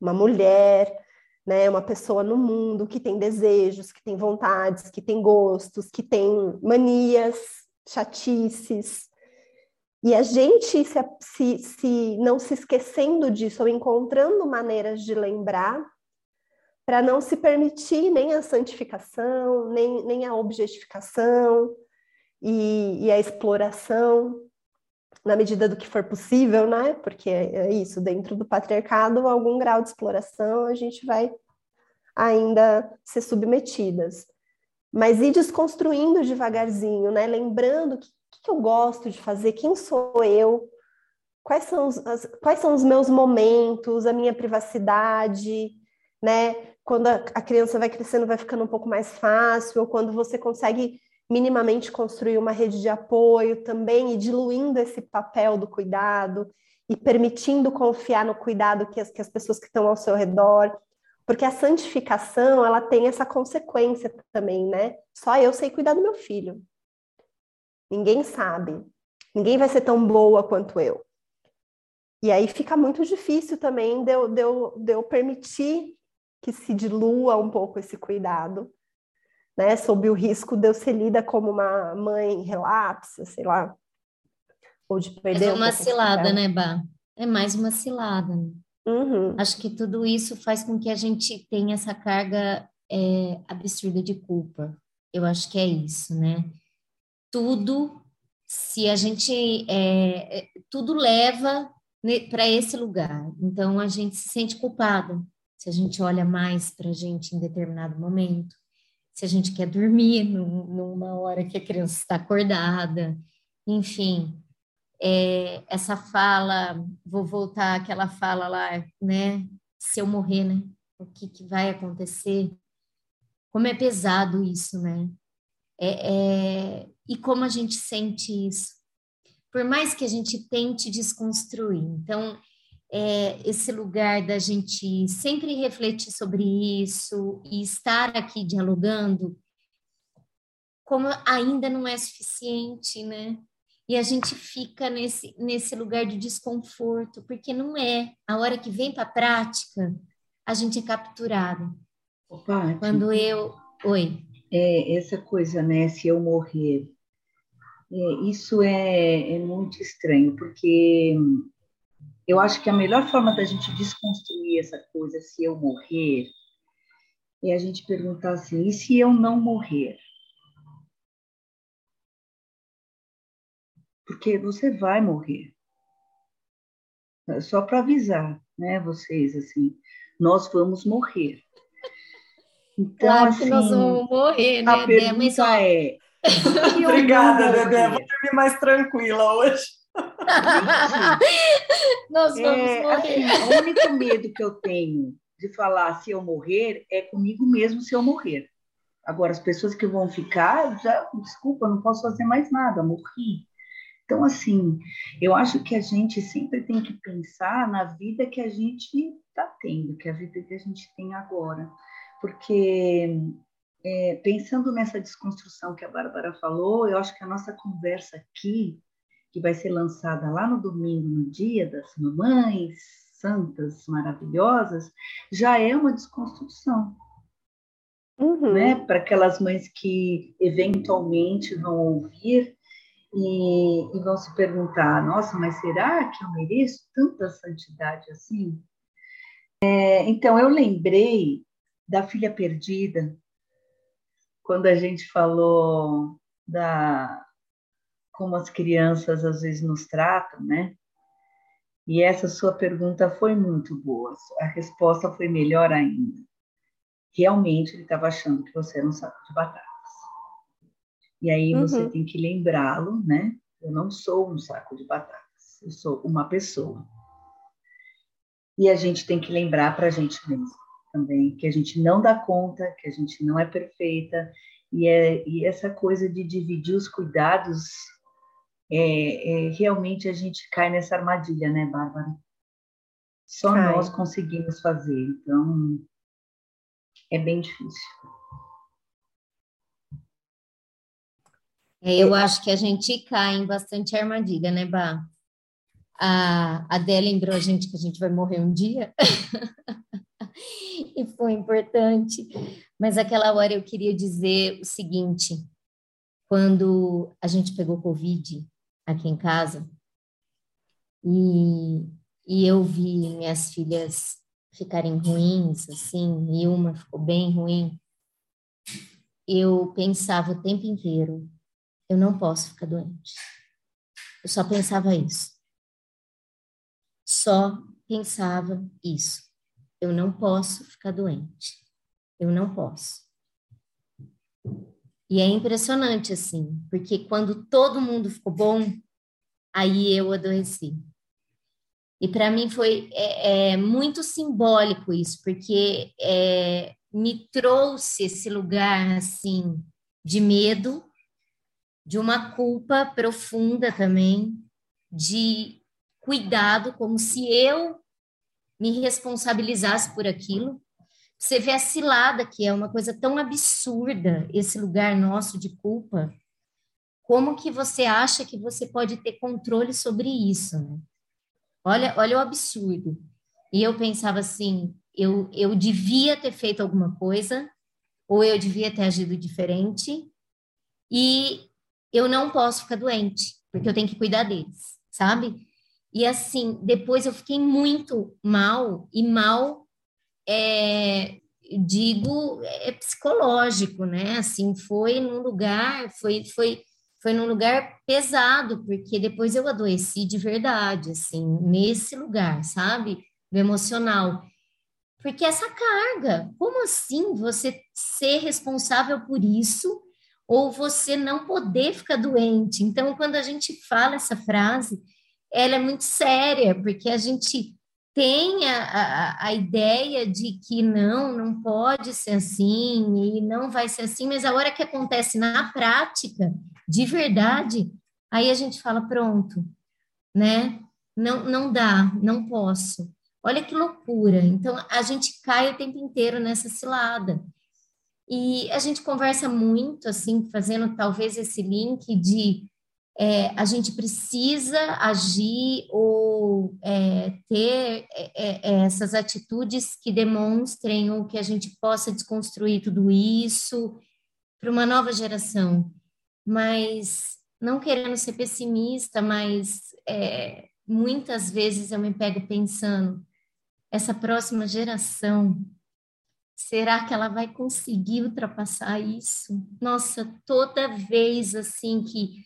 uma mulher, né, uma pessoa no mundo que tem desejos, que tem vontades, que tem gostos, que tem manias, chatices. E a gente, se, se, se não se esquecendo disso ou encontrando maneiras de lembrar, para não se permitir nem a santificação, nem, nem a objetificação e, e, a exploração, na medida do que for possível, né? Porque é, isso, dentro do patriarcado, algum grau de exploração a gente vai ainda ser submetidas. Mas ir desconstruindo devagarzinho, né? Lembrando que, que eu gosto de fazer, quem sou eu, quais são os, as, quais são os meus momentos, a minha privacidade, né? quando a, a criança vai crescendo, vai ficando um pouco mais fácil, ou quando você consegue minimamente construir uma rede de apoio também e diluindo esse papel do cuidado e permitindo confiar no cuidado que as, que as pessoas que estão ao seu redor, porque a santificação ela tem essa consequência também, né? Só eu sei cuidar do meu filho. Ninguém sabe. Ninguém vai ser tão boa quanto eu. E aí fica muito difícil também de eu, de eu, de eu permitir que se dilua um pouco esse cuidado, né? Sob o risco de eu ser lida como uma mãe relapsa, sei lá, ou de perder. É uma um cilada, né, Bá? É mais uma cilada. Né? Uhum. Acho que tudo isso faz com que a gente tenha essa carga é, absurda de culpa. Eu acho que é isso, né? Tudo, se a gente, é, é tudo leva para esse lugar. Então a gente se sente culpado se a gente olha mais para a gente em determinado momento, se a gente quer dormir numa hora que a criança está acordada, enfim. É, essa fala, vou voltar àquela fala lá, né? Se eu morrer, né? O que, que vai acontecer? Como é pesado isso, né? É, é, e como a gente sente isso? Por mais que a gente tente desconstruir. Então, é, esse lugar da gente sempre refletir sobre isso e estar aqui dialogando, como ainda não é suficiente, né? E a gente fica nesse, nesse lugar de desconforto, porque não é. A hora que vem para a prática, a gente é capturado. Opa, Quando eu. Oi. É, essa coisa, né? Se eu morrer, é, isso é, é muito estranho, porque eu acho que a melhor forma da gente desconstruir essa coisa, se eu morrer, é a gente perguntar assim: e se eu não morrer? Porque você vai morrer. É só para avisar, né, vocês, assim, nós vamos morrer. Então, claro assim, que nós assim, vamos morrer, né? A pergunta Mas, é... Obrigada, Dedé. Vou dormir mais tranquila hoje. Nós vamos é, morrer. Assim, o único medo que eu tenho de falar se eu morrer é comigo mesmo se eu morrer. Agora, as pessoas que vão ficar, já, desculpa, não posso fazer mais nada, morri. Então, assim, eu acho que a gente sempre tem que pensar na vida que a gente está tendo, que é a vida que a gente tem agora. Porque, é, pensando nessa desconstrução que a Bárbara falou, eu acho que a nossa conversa aqui que vai ser lançada lá no domingo, no dia das mamães santas, maravilhosas, já é uma desconstrução. Uhum. Né? Para aquelas mães que eventualmente vão ouvir e, e, vão se perguntar: nossa, mas será que eu mereço tanta santidade assim? É, então, eu lembrei da filha perdida, quando a gente falou da, como as crianças às vezes nos tratam, né? E essa sua pergunta foi muito boa. A resposta foi melhor ainda. Realmente ele estava achando que você era um saco de batatas. E aí você uhum. tem que lembrá-lo, né? Eu não sou um saco de batatas. Eu sou uma pessoa. E a gente tem que lembrar para a gente mesmo também que a gente não dá conta, que a gente não é perfeita. E, é, e essa coisa de dividir os cuidados é, é, realmente a gente cai nessa armadilha, né, Bárbara? Só cai. nós conseguimos fazer, então é bem difícil. É, eu acho que a gente cai em bastante armadilha, né, Bá? A Adé lembrou a gente que a gente vai morrer um dia. e foi importante. Mas aquela hora eu queria dizer o seguinte: quando a gente pegou Covid, aqui em casa e, e eu vi minhas filhas ficarem ruins, assim, e uma ficou bem ruim, eu pensava o tempo inteiro, eu não posso ficar doente. Eu só pensava isso. Só pensava isso. Eu não posso ficar doente. Eu não posso. E é impressionante, assim, porque quando todo mundo ficou bom, aí eu adoeci. E para mim foi é, é, muito simbólico isso, porque é, me trouxe esse lugar, assim, de medo, de uma culpa profunda também, de cuidado, como se eu me responsabilizasse por aquilo. Você vê a cilada, que é uma coisa tão absurda, esse lugar nosso de culpa. Como que você acha que você pode ter controle sobre isso? Né? Olha, olha o absurdo. E eu pensava assim, eu, eu devia ter feito alguma coisa, ou eu devia ter agido diferente, e eu não posso ficar doente, porque eu tenho que cuidar deles, sabe? E assim, depois eu fiquei muito mal, e mal é, digo, é psicológico, né? Assim, foi num lugar, foi, foi, foi num lugar pesado, porque depois eu adoeci de verdade, assim, nesse lugar, sabe? Do emocional. Porque essa carga, como assim você ser responsável por isso ou você não poder ficar doente? Então, quando a gente fala essa frase, ela é muito séria, porque a gente tem a, a, a, ideia de que não, não pode ser assim e não vai ser assim, mas a hora que acontece na prática, de verdade, aí a gente fala, pronto, né? Não, não dá, não posso. Olha que loucura. Então, a gente cai o tempo inteiro nessa cilada. E a gente conversa muito, assim, fazendo talvez esse link de é, a gente precisa agir ou é, ter é, é, é, essas atitudes que demonstrem ou que a gente possa desconstruir tudo isso para uma nova geração. Mas não querendo ser pessimista, mas é, muitas vezes eu me pego pensando, essa próxima geração, será que ela vai conseguir ultrapassar isso? Nossa, toda vez assim que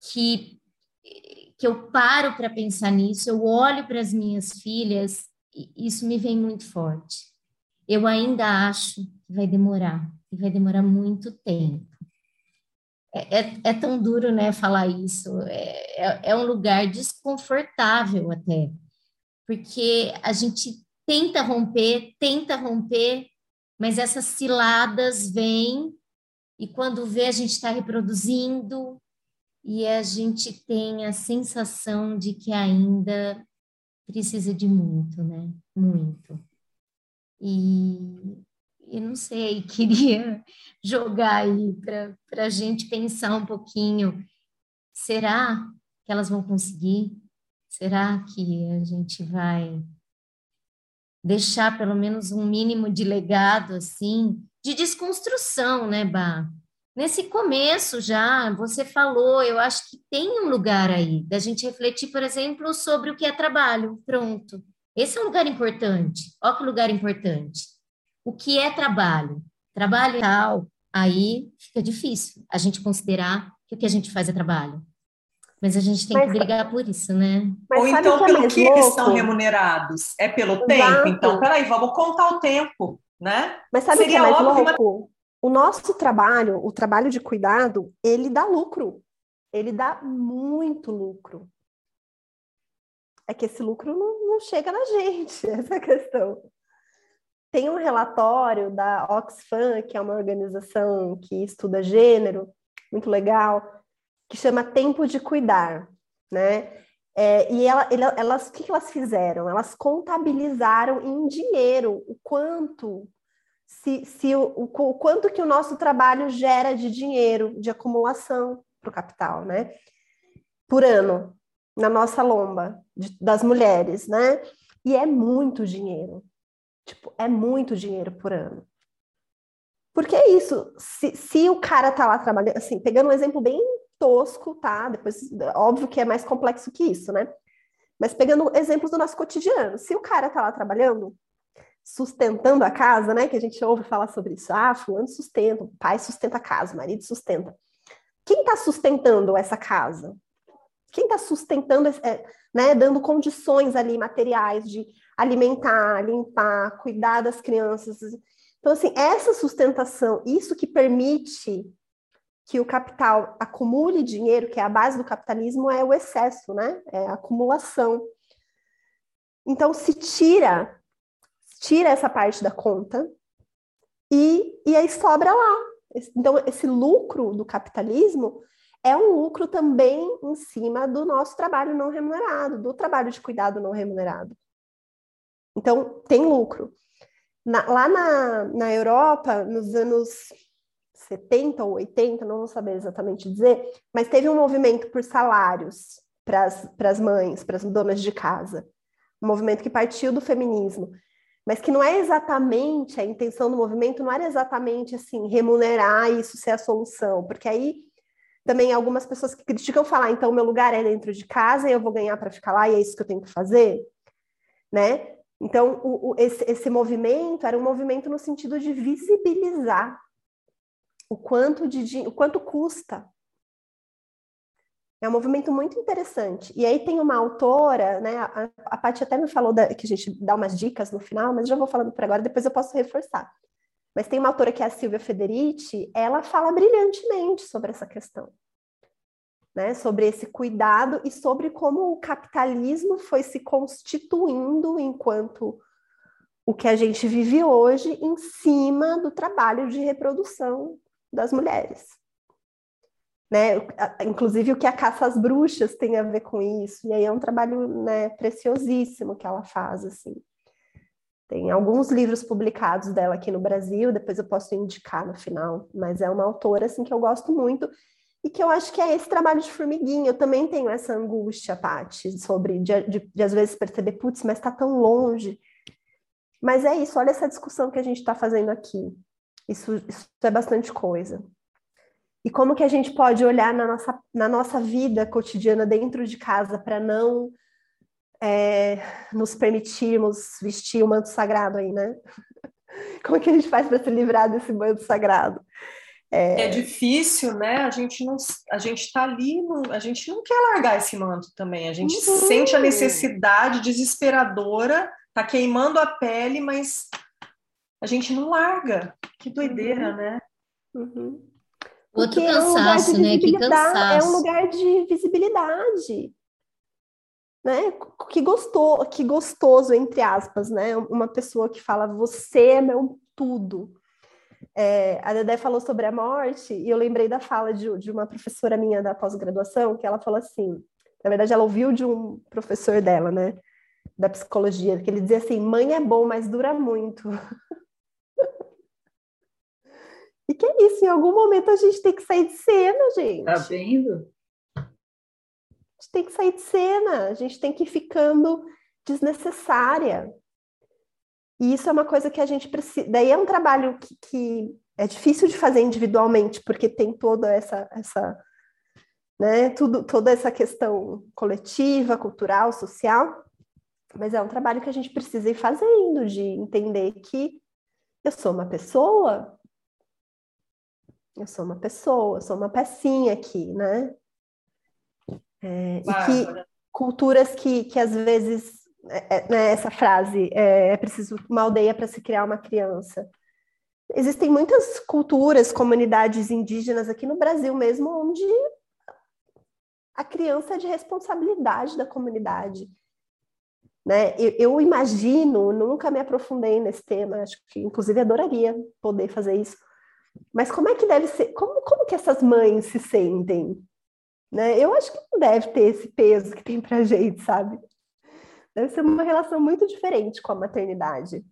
que que eu paro para pensar nisso, eu olho para as minhas filhas, e isso me vem muito forte. Eu ainda acho que vai demorar, que vai demorar muito tempo. É, é, é tão duro, né, falar isso. É, é, é um lugar desconfortável até, porque a gente tenta romper, tenta romper, mas essas ciladas vêm e quando vê a gente está reproduzindo, e a gente tem a sensação de que ainda precisa de muito, né? Muito. E eu não sei, queria jogar aí para a gente pensar um pouquinho. Será que elas vão conseguir? Será que a gente vai deixar pelo menos um mínimo de legado, assim, de desconstrução, né, Bah? Nesse começo já, você falou, eu acho que tem um lugar aí da gente refletir, por exemplo, sobre o que é trabalho. Pronto. Esse é um lugar importante. Olha que lugar importante. O que é trabalho? Trabalho tal, aí fica difícil a gente considerar que o que a gente faz é trabalho. Mas a gente tem mas, que brigar por isso, né? Ou então, que é pelo que eles são remunerados? É pelo Exato. tempo? Então, peraí, vamos contar o tempo, né? Mas sabe o que é mais louco? O nosso trabalho, o trabalho de cuidado, ele dá lucro. Ele dá muito lucro. É que esse lucro não, não chega na gente, essa questão. Tem um relatório da Oxfam, que é uma organização que estuda gênero, muito legal, que chama Tempo de Cuidar, né? É, e ela, elas, o que elas fizeram? Elas contabilizaram em dinheiro o quanto se, se o, o, o, quanto que o nosso trabalho gera de dinheiro, de acumulação para o capital, né? Por ano, na nossa lomba de, das mulheres, né? E é muito dinheiro. Tipo, é muito dinheiro por ano. Porque é isso, se, se o cara tá lá trabalhando, assim, pegando um exemplo bem tosco, tá? Depois, óbvio que é mais complexo que isso, né? Mas pegando exemplos do nosso cotidiano, se o cara tá lá trabalhando, sustentando a casa, né? Que a gente ouve falar sobre isso. Ah, fulano sustenta, o pai sustenta a casa, o marido sustenta. Quem está sustentando essa casa? Quem está sustentando, é, né, dando condições ali materiais de alimentar, limpar, cuidar das crianças? Então, assim, essa sustentação, isso que permite que o capital acumule dinheiro, que é a base do capitalismo, é o excesso, né? É a acumulação. Então, se tira tira essa parte da conta e, e aí sobra lá. Então, esse lucro do capitalismo é um lucro também em cima do nosso trabalho não remunerado, do trabalho de cuidado não remunerado. Então, tem lucro. Na, lá na, na Europa, nos anos 70 ou 80, não vou saber exatamente dizer, mas teve um movimento por salários para as mães, para as donas de casa. Um movimento que partiu do feminismo mas que não é exatamente a intenção do movimento, não era exatamente assim remunerar isso ser a solução, porque aí também algumas pessoas que criticam falar, então meu lugar é dentro de casa e eu vou ganhar para ficar lá e é isso que eu tenho que fazer, né? Então o, o, esse, esse movimento era um movimento no sentido de visibilizar o quanto de o quanto custa É um movimento muito interessante. E aí tem uma autora, né? A, a Paty até me falou da, que a gente dá umas dicas no final, mas já vou falando por agora, depois eu posso reforçar. Mas tem uma autora que é a Silvia Federici, ela fala brilhantemente sobre essa questão. Né, sobre esse cuidado e sobre como o capitalismo foi se constituindo enquanto o que a gente vive hoje em cima do trabalho de reprodução das mulheres. Né? Inclusive o que a caça às bruxas tem a ver com isso, e aí é um trabalho né, preciosíssimo que ela faz, assim. Tem alguns livros publicados dela aqui no Brasil, depois eu posso indicar no final, mas é uma autora assim que eu gosto muito e que eu acho que é esse trabalho de formiguinha. Eu também tenho essa angústia, Paty, sobre de, de, de às vezes perceber, putz, mas está tão longe. Mas é isso, olha essa discussão que a gente está fazendo aqui. Isso, isso é bastante coisa. E como que a gente pode olhar na nossa, na nossa vida cotidiana dentro de casa para não é, nos permitirmos vestir o manto sagrado aí, né? Como que a gente faz para se livrar desse manto sagrado? É... é... difícil, né? A gente não, a gente está ali, a gente não quer largar esse manto também. A gente uhum. sente a necessidade desesperadora, tá queimando a pele, mas a gente não larga. Que doideira, uhum. né? Uhum. Outro cansaço, é um né? Que cansaço. É um lugar de visibilidade né? Que gostou, que gostoso entre aspas, né? Uma pessoa que fala você é meu tudo. É, a Dedé falou sobre a morte e eu lembrei da fala de, de uma professora minha da pós-graduação que ela falou assim, na verdade ela ouviu de um professor dela, né? Da psicologia, que ele dizia assim, mãe é bom, mas dura muito. que é isso, em algum momento a gente tem que sair de cena, gente. Tá vendo? gente tem que sair de cena, a gente tem que ir ficando desnecessária. E isso é uma coisa que a gente precisa. Daí é um trabalho que, que é difícil de fazer individualmente, porque tem toda essa, essa né, tudo, toda essa questão coletiva, cultural, social, mas é um trabalho que a gente precisa ir fazendo, de entender que eu sou uma pessoa, eu sou uma pessoa, sou uma pecinha aqui, né? É, e que culturas que, que às vezes, é, é, né, essa frase, é, é preciso uma aldeia para se criar uma criança. Existem muitas culturas, comunidades indígenas aqui no Brasil mesmo, onde a criança é de responsabilidade da comunidade. Né? Eu, eu, imagino, nunca me aprofundei nesse tema, acho que inclusive adoraria poder fazer isso. Mas como é que deve ser? Como, como que essas mães se sentem? Né? Eu acho que não deve ter esse peso que tem para gente, sabe? Deve ser uma relação muito diferente com a maternidade.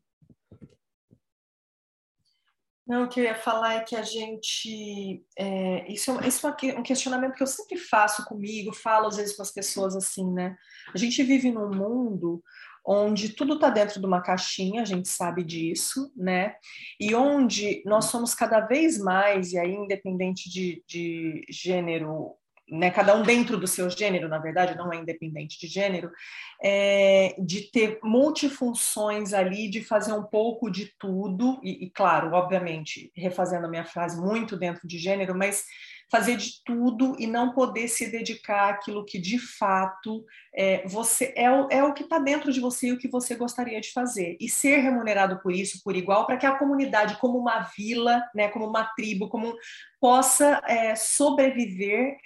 Não, o que eu ia falar é que a gente. É, isso, é, isso é um questionamento que eu sempre faço comigo, falo às vezes com as pessoas assim, né? A gente vive num mundo onde tudo está dentro de uma caixinha, a gente sabe disso, né? E onde nós somos cada vez mais, e aí independente de, de gênero né, cada um dentro do seu gênero, na verdade, não é independente de gênero, é, de ter multifunções ali, de fazer um pouco de tudo, e, e, claro, obviamente, refazendo a minha frase, muito dentro de gênero, mas fazer de tudo e não poder se dedicar àquilo que de fato é, você é o, é o que está dentro de você e o que você gostaria de fazer. E ser remunerado por isso, por igual, para que a comunidade, como uma vila, né, como uma tribo, como possa é, sobreviver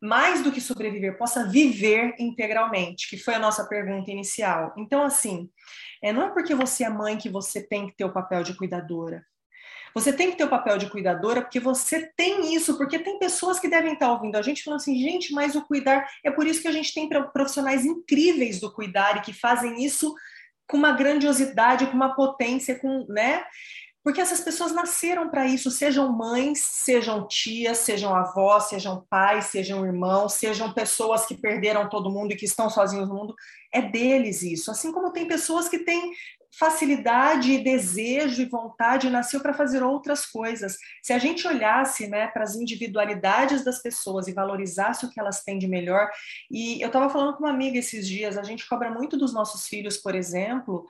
mais do que sobreviver, possa viver integralmente, que foi a nossa pergunta inicial. Então, assim, é, não é porque você é mãe que você tem que ter o papel de cuidadora. Você tem que ter o papel de cuidadora porque você tem isso, porque tem pessoas que devem estar ouvindo a gente falando assim, gente, mas o cuidar. É por isso que a gente tem profissionais incríveis do cuidar e que fazem isso com uma grandiosidade, com uma potência, com, né? Porque essas pessoas nasceram para isso, sejam mães, sejam tias, sejam avós, sejam pais, sejam irmãos, sejam pessoas que perderam todo mundo e que estão sozinhos no mundo. É deles isso. Assim como tem pessoas que têm facilidade, desejo e vontade nasceu para fazer outras coisas. Se a gente olhasse né, para as individualidades das pessoas e valorizasse o que elas têm de melhor, e eu estava falando com uma amiga esses dias, a gente cobra muito dos nossos filhos, por exemplo,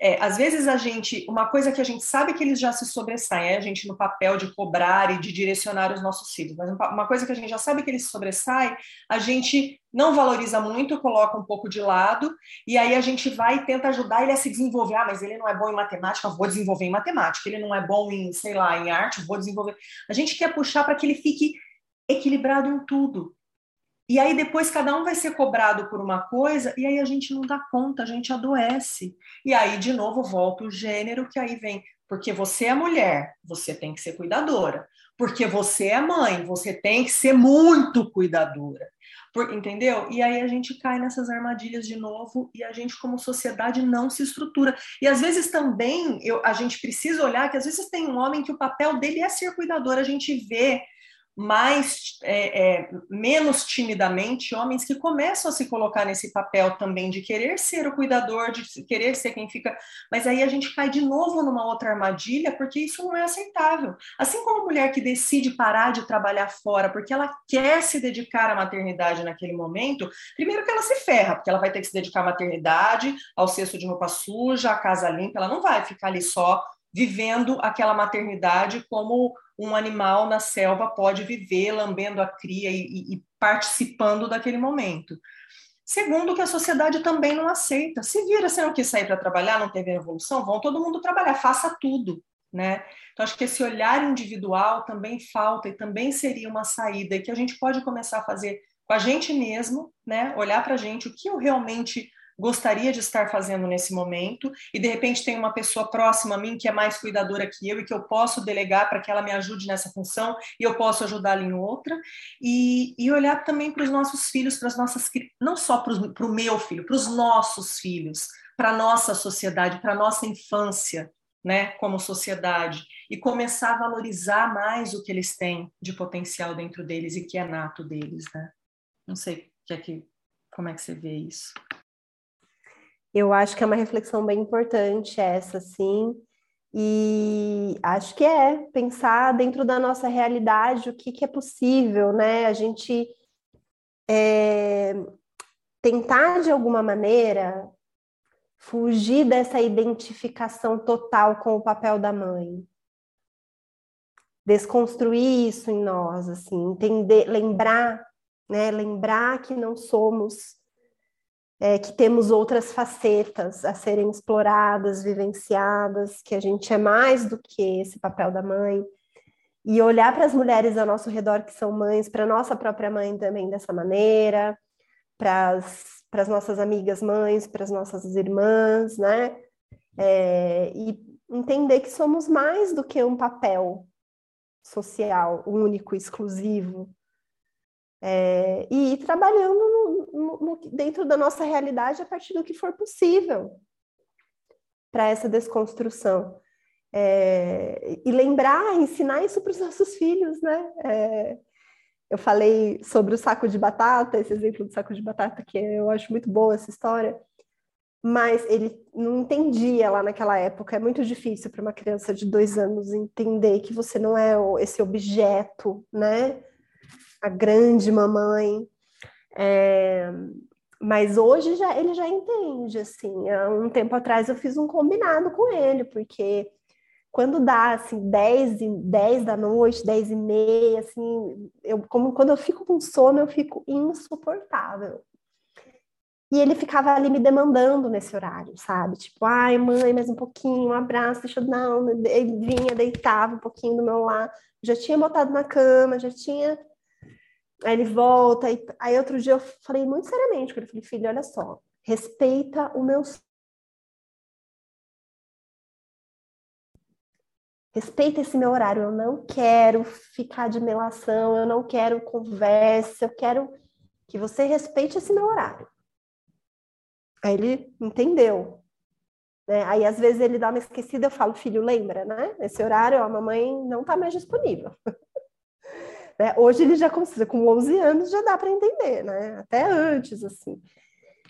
é, às vezes a gente, uma coisa que a gente sabe que eles já se sobressaem, é a gente no papel de cobrar e de direcionar os nossos filhos, mas uma coisa que a gente já sabe que eles se sobressaem, a gente não valoriza muito, coloca um pouco de lado, e aí a gente vai e tenta ajudar ele a se desenvolver. Ah, mas ele não é bom em matemática, vou desenvolver em matemática. Ele não é bom em, sei lá, em arte, vou desenvolver. A gente quer puxar para que ele fique equilibrado em tudo. E aí depois cada um vai ser cobrado por uma coisa e aí a gente não dá conta, a gente adoece. E aí de novo volta o gênero que aí vem, porque você é mulher, você tem que ser cuidadora. Porque você é mãe, você tem que ser muito cuidadora. Por, entendeu? E aí a gente cai nessas armadilhas de novo e a gente, como sociedade, não se estrutura. E às vezes também eu, a gente precisa olhar que às vezes tem um homem que o papel dele é ser cuidador, a gente vê mais é, é, menos timidamente homens que começam a se colocar nesse papel também de querer ser o cuidador, de querer ser quem fica, mas aí a gente cai de novo numa outra armadilha porque isso não é aceitável. Assim como a mulher que decide parar de trabalhar fora porque ela quer se dedicar à maternidade naquele momento, primeiro que ela se ferra, porque ela vai ter que se dedicar à maternidade, ao cesto de roupa suja, à casa limpa, ela não vai ficar ali só vivendo aquela maternidade como um animal na selva pode viver, lambendo a cria e, e participando daquele momento. Segundo, que a sociedade também não aceita. Se vira, você não quis sair para trabalhar, não teve evolução, vão todo mundo trabalhar, faça tudo. Né? Então, acho que esse olhar individual também falta e também seria uma saída e que a gente pode começar a fazer com a gente mesmo, né? olhar para a gente, o que eu realmente gostaria de estar fazendo nesse momento, e de repente tem uma pessoa próxima a mim que é mais cuidadora que eu e que eu posso delegar para que ela me ajude nessa função e eu posso ajudá-la em outra, e, e olhar também para os nossos filhos, para as nossas, não só para o meu filho, para os nossos filhos, para a nossa sociedade, para a nossa infância, né, como sociedade, e começar a valorizar mais o que eles têm de potencial dentro deles e que é nato deles, né? Não sei que é que, como é que você vê isso. Eu acho que é uma reflexão bem importante essa, sim. E acho que é pensar dentro da nossa realidade o que, que é possível, né? A gente é, tentar, de alguma maneira, fugir dessa identificação total com o papel da mãe. Desconstruir isso em nós, assim, entender, lembrar, né? Lembrar que não somos é, que temos outras facetas a serem exploradas, vivenciadas, que a gente é mais do que esse papel da mãe. E olhar para as mulheres ao nosso redor que são mães, para nossa própria mãe também dessa maneira, para as nossas amigas mães, para as nossas irmãs, né? É, e entender que somos mais do que um papel social único, exclusivo, é, e ir trabalhando no, no, dentro da nossa realidade a partir do que for possível para essa desconstrução. É, e lembrar, ensinar isso para os nossos filhos, né? É, eu falei sobre o saco de batata, esse exemplo do saco de batata, que eu acho muito boa essa história, mas ele não entendia lá naquela época. É muito difícil para uma criança de dois anos entender que você não é esse objeto, né? a grande mamãe. É, mas hoje já ele já entende, assim. Há um tempo atrás eu fiz um combinado com ele, porque quando dá assim 10, 10 da noite, 10 e meia, assim, eu como quando eu fico com sono, eu fico insuportável. E ele ficava ali me demandando nesse horário, sabe? Tipo, ai, mãe, mais um pouquinho, um abraço, deixa eu não. Ele vinha, deitava um pouquinho do meu lado, já tinha botado na cama, já tinha Aí ele volta, e, aí outro dia eu falei muito seriamente com ele, falei, filho, olha só, respeita o meu respeita esse meu horário, eu não quero ficar de melação, eu não quero conversa, eu quero que você respeite esse meu horário. Aí ele entendeu. Né? Aí às vezes ele dá uma esquecida, eu falo, filho, lembra, né? Esse horário a mamãe não está mais disponível. Né? Hoje ele já consegue, com 11 anos já dá para entender, né? Até antes, assim.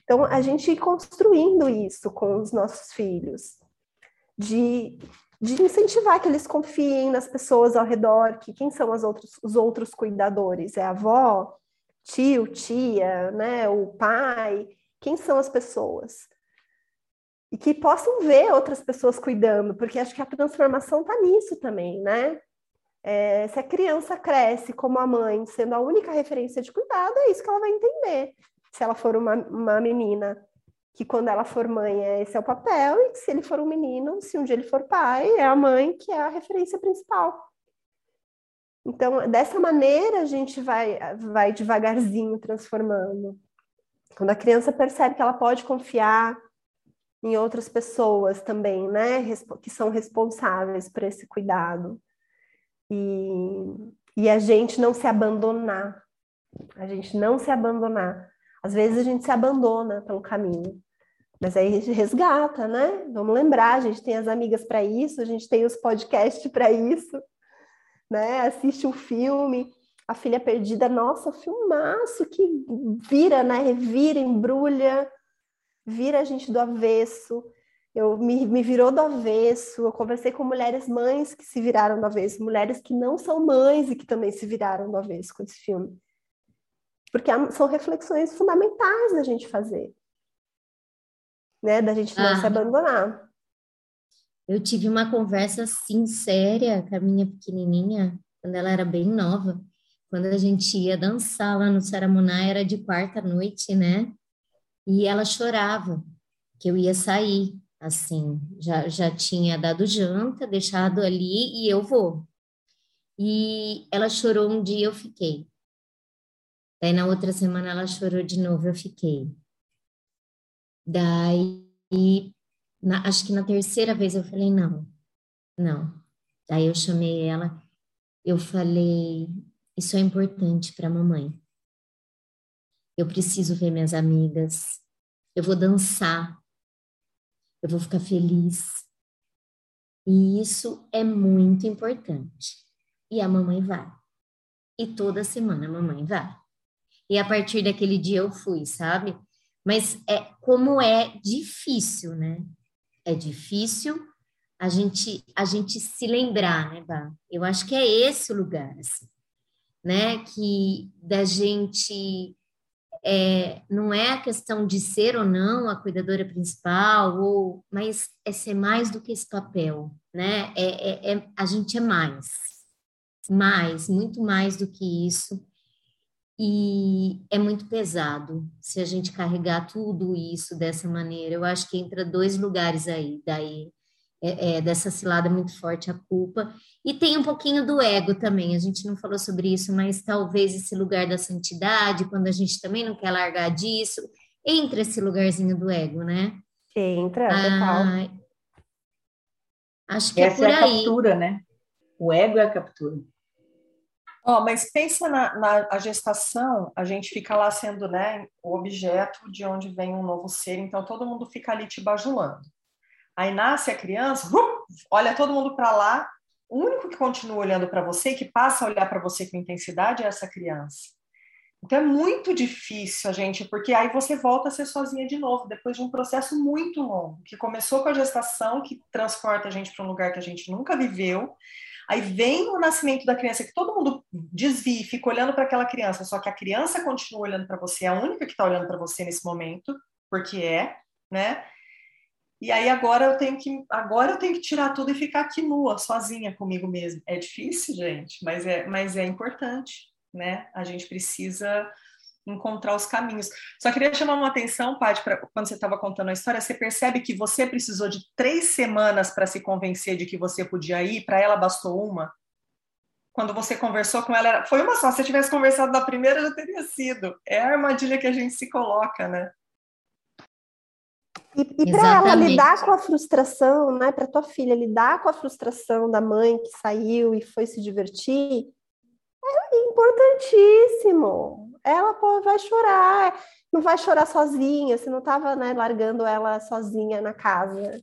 Então, a gente ir construindo isso com os nossos filhos, de, de incentivar que eles confiem nas pessoas ao redor, que quem são outros, os outros cuidadores? É a avó, tio, tia, né? O pai? Quem são as pessoas? e que possam ver outras pessoas cuidando, porque acho que a transformação está nisso também, né? É, se a criança cresce como a mãe, sendo a única referência de cuidado, é isso que ela vai entender. Se ela for uma, uma menina, que quando ela for mãe, é, esse é o papel, e se ele for um menino, se um dia ele for pai, é a mãe que é a referência principal. Então, dessa maneira, a gente vai, vai devagarzinho transformando. Quando a criança percebe que ela pode confiar em outras pessoas também, né, que são responsáveis por esse cuidado. E, e a gente não se abandonar. A gente não se abandonar. Às vezes a gente se abandona pelo caminho. Mas aí a gente resgata, né? Vamos lembrar, a gente tem as amigas para isso, a gente tem os podcasts para isso, né? Assiste um filme, A Filha Perdida, nossa, filmaço que vira, né? Revira, embrulha, vira a gente do avesso. Eu me, me virou do avesso. Eu conversei com mulheres mães que se viraram do avesso, mulheres que não são mães e que também se viraram do avesso com esse filme. Porque são reflexões fundamentais da gente fazer né? Da gente não ah. se abandonar. Eu tive uma conversa assim séria com a minha pequenininha, quando ela era bem nova, quando a gente ia dançar lá no Saramuná, era de quarta noite, né? E ela chorava que eu ia sair, assim, já, já tinha dado janta, deixado ali e eu vou. E ela chorou um dia, eu fiquei. Daí na outra semana ela chorou de novo, eu fiquei. Daí, na, acho que na terceira vez eu falei, não, não. Daí eu chamei ela, eu falei, isso é importante para mamãe. Eu preciso ver minhas amigas, eu vou dançar, eu vou ficar feliz. E isso é muito importante. E a mamãe vai. E toda semana a mamãe vai. E a partir daquele dia eu fui, sabe? Mas é como é difícil, né? É difícil a gente a gente se lembrar, né, Bah? Eu acho que é esse o lugar, assim, né? Que da gente é, não é a questão de ser ou não a cuidadora principal, ou, mas é ser mais do que esse papel, né? É, é, é a gente é mais, mais, muito mais do que isso e é muito pesado se a gente carregar tudo isso dessa maneira. Eu acho que entra dois lugares aí, daí é, é, dessa cilada muito forte a culpa e tem um pouquinho do ego também. A gente não falou sobre isso, mas talvez esse lugar da santidade, quando a gente também não quer largar disso, entra esse lugarzinho do ego, né? Entra, total. Ah, acho que é Essa é por aí. É a captura, né? O ego é a captura. Oh, mas pensa na, na gestação, a gente fica lá sendo né, o objeto de onde vem um novo ser, então todo mundo fica ali te bajulando. Aí nasce a criança, olha todo mundo para lá, o único que continua olhando para você e que passa a olhar para você com intensidade é essa criança. Então é muito difícil a gente, porque aí você volta a ser sozinha de novo, depois de um processo muito longo, que começou com a gestação, que transporta a gente para um lugar que a gente nunca viveu, Aí vem o nascimento da criança, que todo mundo desvia e fica olhando para aquela criança, só que a criança continua olhando para você, é a única que está olhando para você nesse momento, porque é, né? E aí agora eu tenho que agora eu tenho que tirar tudo e ficar aqui nua, sozinha comigo mesmo. É difícil, gente, mas é, mas é importante, né? A gente precisa encontrar os caminhos. Só queria chamar uma atenção, Paty, para quando você estava contando a história, você percebe que você precisou de três semanas para se convencer de que você podia ir, para ela bastou uma? Quando você conversou com ela, foi uma só. Se você tivesse conversado na primeira, já teria sido. É a armadilha que a gente se coloca, né? E, e para ela lidar com a frustração, né? Para tua filha lidar com a frustração da mãe que saiu e foi se divertir, é importantíssimo ela pô, vai chorar, não vai chorar sozinha, você não estava né, largando ela sozinha na casa.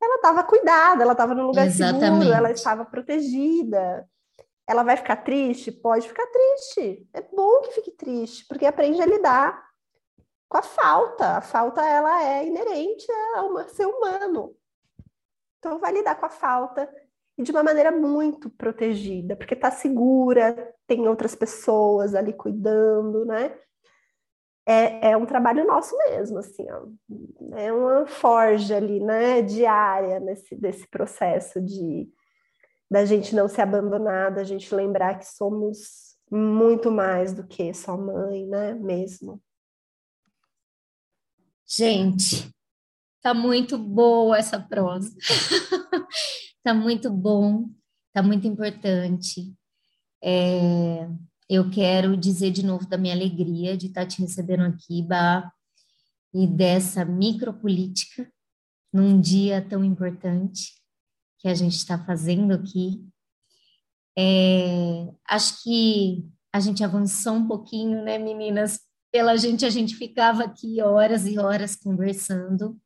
Ela estava cuidada, ela estava num lugar Exatamente. seguro, ela estava protegida. Ela vai ficar triste? Pode ficar triste. É bom que fique triste, porque aprende a lidar com a falta. A falta ela é inerente ao ser humano. Então vai lidar com a falta e de uma maneira muito protegida, porque está segura, tem outras pessoas ali cuidando, né? é, é um trabalho nosso mesmo, assim, ó. é uma forja ali, né, diária nesse desse processo de da gente não se abandonar, da gente lembrar que somos muito mais do que só mãe, né, mesmo. Gente, tá muito boa essa prosa. tá muito bom, tá muito importante. É, eu quero dizer de novo da minha alegria de estar te recebendo aqui, Bá, e dessa micropolítica num dia tão importante que a gente está fazendo aqui. É, acho que a gente avançou um pouquinho, né, meninas? Pela gente, a gente ficava aqui horas e horas conversando.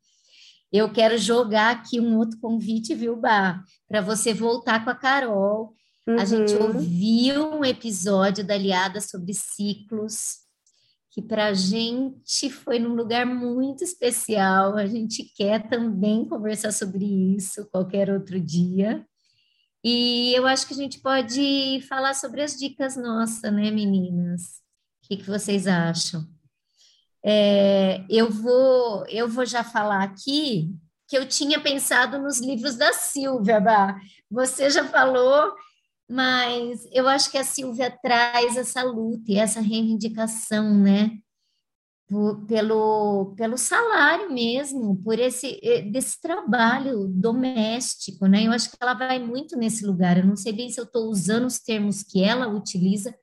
Eu quero jogar aqui um outro convite, viu, Bá? Para você voltar com a Carol Uhum. A gente uhum. ouviu um episódio da Aliada sobre ciclos, que para a gente foi num lugar muito especial. A gente quer também conversar sobre isso qualquer outro dia. E eu acho que a gente pode falar sobre as dicas nossas, né, meninas? Que, que vocês acham? É, eu vou eu vou já falar aqui que eu tinha pensado nos livros da Silvia. Você já falou mas eu acho que a Silvia traz essa luta e essa reivindicação, né? Pelo, pelo salário mesmo, por esse desse trabalho doméstico, né? Eu acho que ela vai muito nesse lugar. Eu não sei bem se eu estou usando os termos que ela utiliza,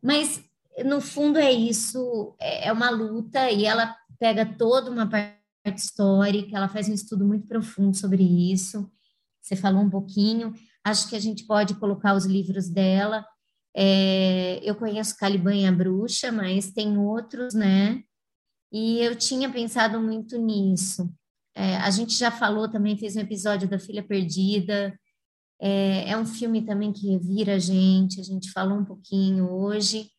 mas no fundo é isso, é, é uma luta e ela pega toda uma parte histórica, ela faz um estudo muito profundo sobre isso. Você falou um pouquinho, Acho que a gente pode colocar os livros dela. É, eu conheço Caliban e a Bruxa, mas tem outros, né? E eu tinha pensado muito nisso. É, a gente já falou também, fez um episódio da Filha Perdida. É, é um filme também que revira a gente. A gente falou um pouquinho hoje.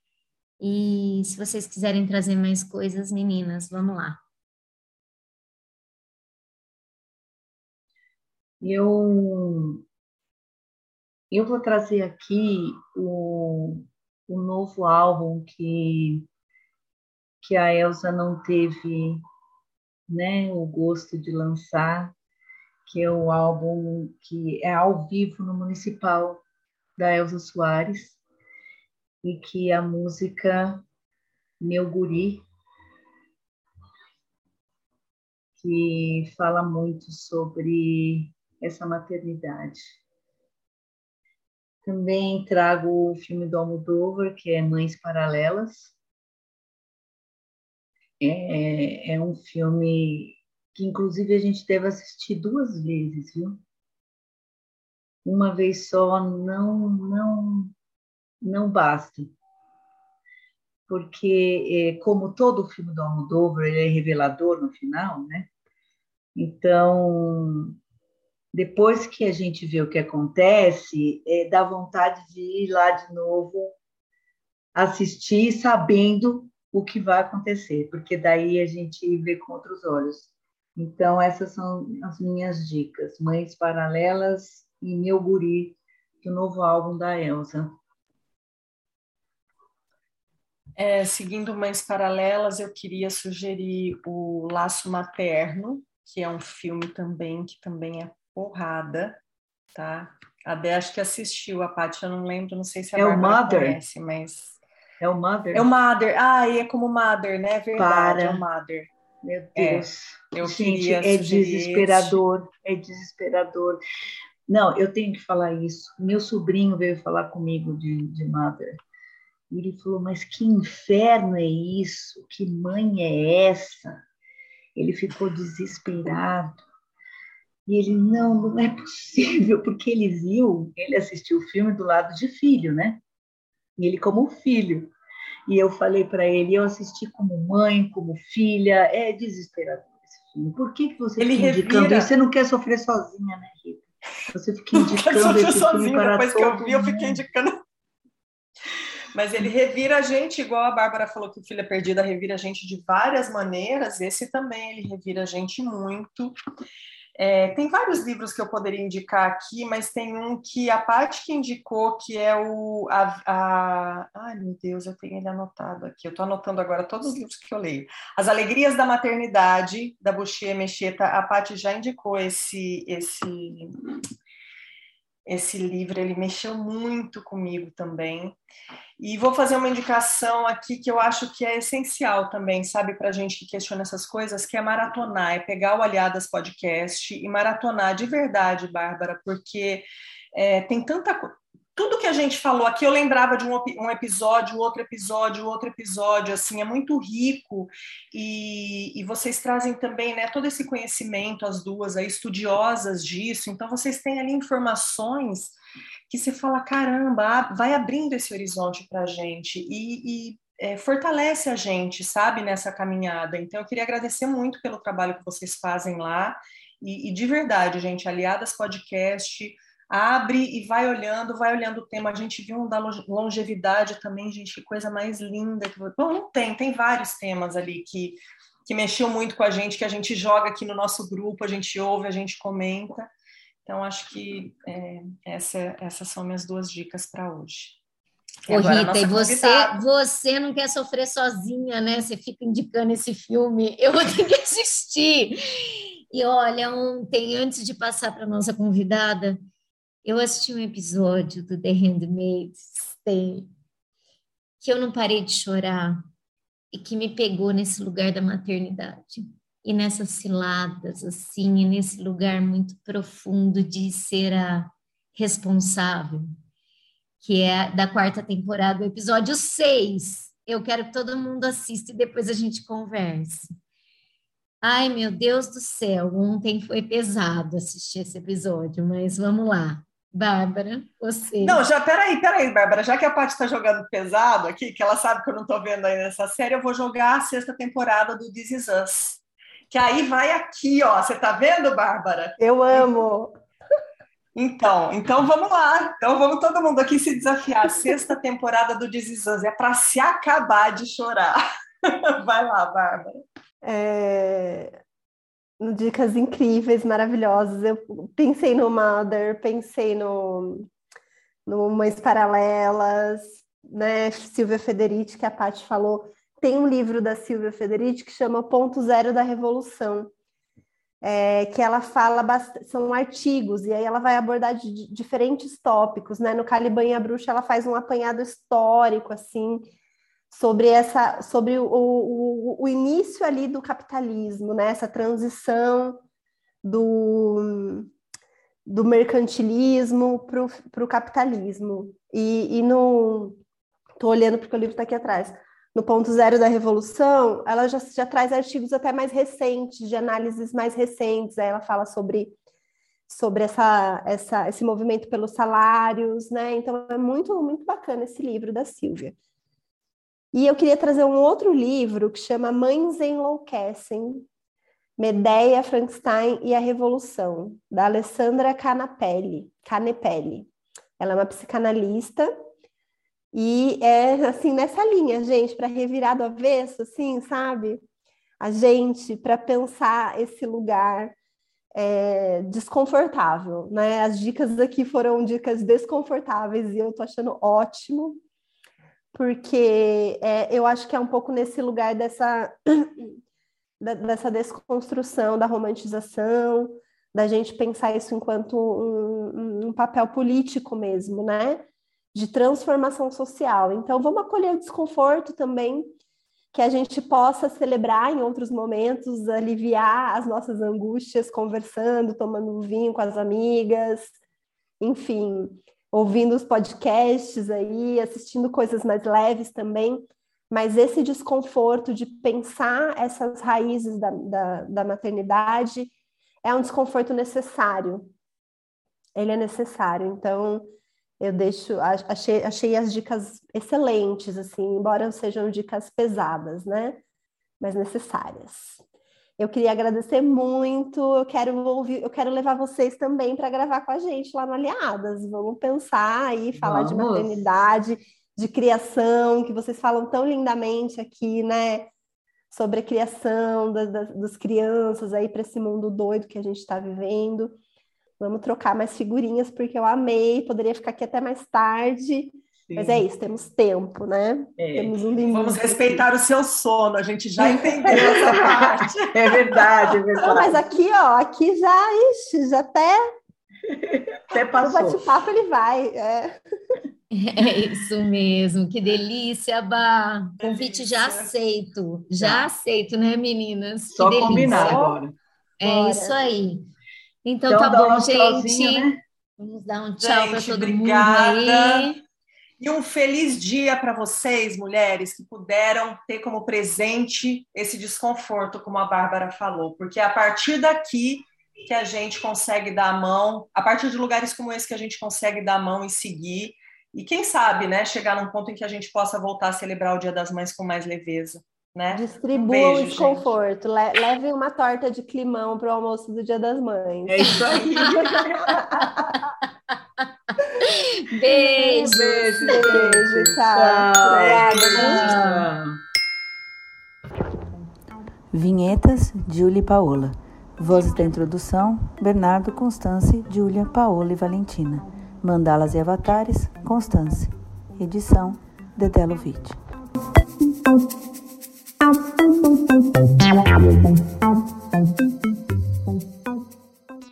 E se vocês quiserem trazer mais coisas, meninas, vamos lá. Eu eu vou trazer aqui o, o novo álbum que, que a Elsa não teve né, o gosto de lançar, que é o álbum que é ao vivo no Municipal da Elsa Soares, e que a música Meu Guri, que fala muito sobre essa maternidade. Também trago o filme do Almodóvar, que é Mães Paralelas. É, é um filme que, inclusive, a gente deve assistir duas vezes, viu? Uma vez só não, não, não basta. Porque, é, como todo filme do Almodóvar, ele é revelador no final, né? Então, depois que a gente vê o que acontece, é, dá vontade de ir lá de novo assistir, sabendo o que vai acontecer, porque daí a gente vê com outros olhos. Então, essas são as minhas dicas: Mães Paralelas e Meu Guri, do novo álbum da Elsa. É, seguindo Mães Paralelas, eu queria sugerir o Laço Materno, que é um filme também que também é porrada, tá? A Dé acho que assistiu, a Paty eu não lembro, não sei se a é Bárbara o Mother. conhece, mas... É o Mother? É o Mother, ah, e é como Mother, né? É verdade, Para. é o Mother. Meu é, Deus. É, eu Gente, é desesperador, esse. é desesperador. Não, eu tenho que falar isso. Meu sobrinho veio falar comigo de, de Mother. E ele falou, mas que inferno é isso? Que mãe é essa? Ele ficou desesperado. E ele, não, não é possível, porque ele viu, ele assistiu o filme do lado de filho, né? E ele como filho. E eu falei para ele, eu assisti como mãe, como filha, é desesperador esse filme. Por que, que você ele fica indicando isso? Você não quer sofrer sozinha, né, Rita? Você fica indicando esse filme para depois que eu vi, eu fiquei indicando. Mas ele revira a gente, igual a Bárbara falou que o Filha Perdida revira a gente de várias maneiras, esse também ele revira a gente muito. É, tem vários livros que eu poderia indicar aqui, mas tem um que a parte que indicou, que é o. A, a, ai, meu Deus, eu tenho ele anotado aqui. Eu estou anotando agora todos os livros que eu leio. As Alegrias da Maternidade, da Buxia Mecheta. A parte já indicou esse, esse, esse livro, ele mexeu muito comigo também. E vou fazer uma indicação aqui que eu acho que é essencial também, sabe, para a gente que questiona essas coisas, que é maratonar, é pegar o Aliadas Podcast e maratonar de verdade, Bárbara, porque é, tem tanta tudo que a gente falou aqui, eu lembrava de um, um, episódio, outro episódio, outro episódio, assim, é muito rico. E, e, vocês trazem também, né, todo esse conhecimento, as duas aí, estudiosas disso, então vocês têm ali informações que você fala, caramba, vai abrindo esse horizonte para a gente e, e é, fortalece a gente, sabe, nessa caminhada. Então, eu queria agradecer muito pelo trabalho que vocês fazem lá. E, e de verdade, gente, Aliadas Podcast, abre e vai olhando, vai olhando o tema. A gente viu um da longevidade também, gente, que coisa mais linda. Bom, não tem, tem vários temas ali que, que mexeu muito com a gente, que a gente joga aqui no nosso grupo, a gente ouve, a gente comenta. Então, acho que é, essa, essas são minhas duas dicas para hoje. Ô, Rita, e você, você não quer sofrer sozinha, né? Você fica indicando esse filme, eu vou ter que assistir. E olha, ontem, antes de passar para a nossa convidada, eu assisti um episódio do The Handmaid's Tale que eu não parei de chorar e que me pegou nesse lugar da maternidade e nessas ciladas, assim, e nesse lugar muito profundo de ser a responsável, que é da quarta temporada, o episódio 6. Eu quero que todo mundo assista e depois a gente converse. Ai, meu Deus do céu, ontem foi pesado assistir esse episódio, mas vamos lá. Bárbara, você. Não, já, peraí, peraí, Bárbara, já que a Paty está jogando pesado aqui, que ela sabe que eu não estou vendo ainda essa série, eu vou jogar a sexta temporada do This Is Us que aí vai aqui, ó. Você tá vendo, Bárbara? Eu amo. Então, então vamos lá. Então vamos todo mundo aqui se desafiar. Sexta temporada do Desizans é para se acabar de chorar. Vai lá, Bárbara. É... Dicas incríveis, maravilhosas. Eu pensei no Mother, pensei no, no Mães Paralelas, né? Silvia Federici, que a Paty falou tem um livro da Silvia Federici que chama Ponto Zero da Revolução, é, que ela fala, são artigos, e aí ela vai abordar de, diferentes tópicos, né? No Caliban e a Bruxa ela faz um apanhado histórico, assim, sobre essa, sobre o, o, o início ali do capitalismo, né? Essa transição do, do mercantilismo para o capitalismo. E, e no... Estou olhando porque o livro está aqui atrás no ponto zero da revolução, ela já, já traz artigos até mais recentes, de análises mais recentes. Aí ela fala sobre, sobre essa, essa, esse movimento pelos salários, né? Então é muito, muito bacana esse livro da Silvia. E eu queria trazer um outro livro que chama Mães Enlouquecem, Medeia, Frankenstein e a Revolução, da Alessandra Canapelli. Canepelli. Ela é uma psicanalista e é assim nessa linha, gente, para revirar do avesso, assim, sabe? A gente para pensar esse lugar é, desconfortável, né? As dicas aqui foram dicas desconfortáveis e eu tô achando ótimo, porque é, eu acho que é um pouco nesse lugar dessa dessa desconstrução, da romantização, da gente pensar isso enquanto um, um papel político mesmo, né? de transformação social. Então, vamos acolher o desconforto também, que a gente possa celebrar em outros momentos, aliviar as nossas angústias, conversando, tomando um vinho com as amigas, enfim, ouvindo os podcasts aí, assistindo coisas mais leves também. Mas esse desconforto de pensar essas raízes da, da, da maternidade é um desconforto necessário. Ele é necessário. Então, eu deixo, achei, achei as dicas excelentes, assim, embora sejam dicas pesadas, né? Mas necessárias. Eu queria agradecer muito, eu quero ouvir, eu quero levar vocês também para gravar com a gente lá no Aliadas. Vamos pensar aí, falar Vamos. de maternidade, de criação, que vocês falam tão lindamente aqui, né? sobre a criação da, da, das crianças aí para esse mundo doido que a gente está vivendo. Vamos trocar mais figurinhas, porque eu amei, poderia ficar aqui até mais tarde. Sim. Mas é isso, temos tempo, né? É. Temos um limite. Vamos respeitar o seu sono, a gente já entendeu essa parte. É verdade, é verdade. Não, mas aqui, ó, aqui já, ixi, já até. Até passou. O bate-papo ele vai. É. É isso mesmo, que delícia, Bá. Convite já aceito, já aceito, né, meninas? Só combinar agora. É Bora. isso aí. Então, então tá bom, gente. Né? Vamos dar um tchau para todo obrigada. mundo aí. E um feliz dia para vocês, mulheres, que puderam ter como presente esse desconforto, como a Bárbara falou, porque é a partir daqui que a gente consegue dar a mão, a partir de lugares como esse que a gente consegue dar a mão e seguir e quem sabe, né, chegar num ponto em que a gente possa voltar a celebrar o Dia das Mães com mais leveza. Né? Distribua um o desconforto. Le leve uma torta de climão para o almoço do Dia das Mães. É isso aí. beijo. Beijo, beijo. Tchau. Obrigada. Vinhetas, Julie e Paola. Vozes da introdução, Bernardo, Constance, Júlia, Paola e Valentina. Mandalas e Avatares, Constance. Edição, Dedelovitch.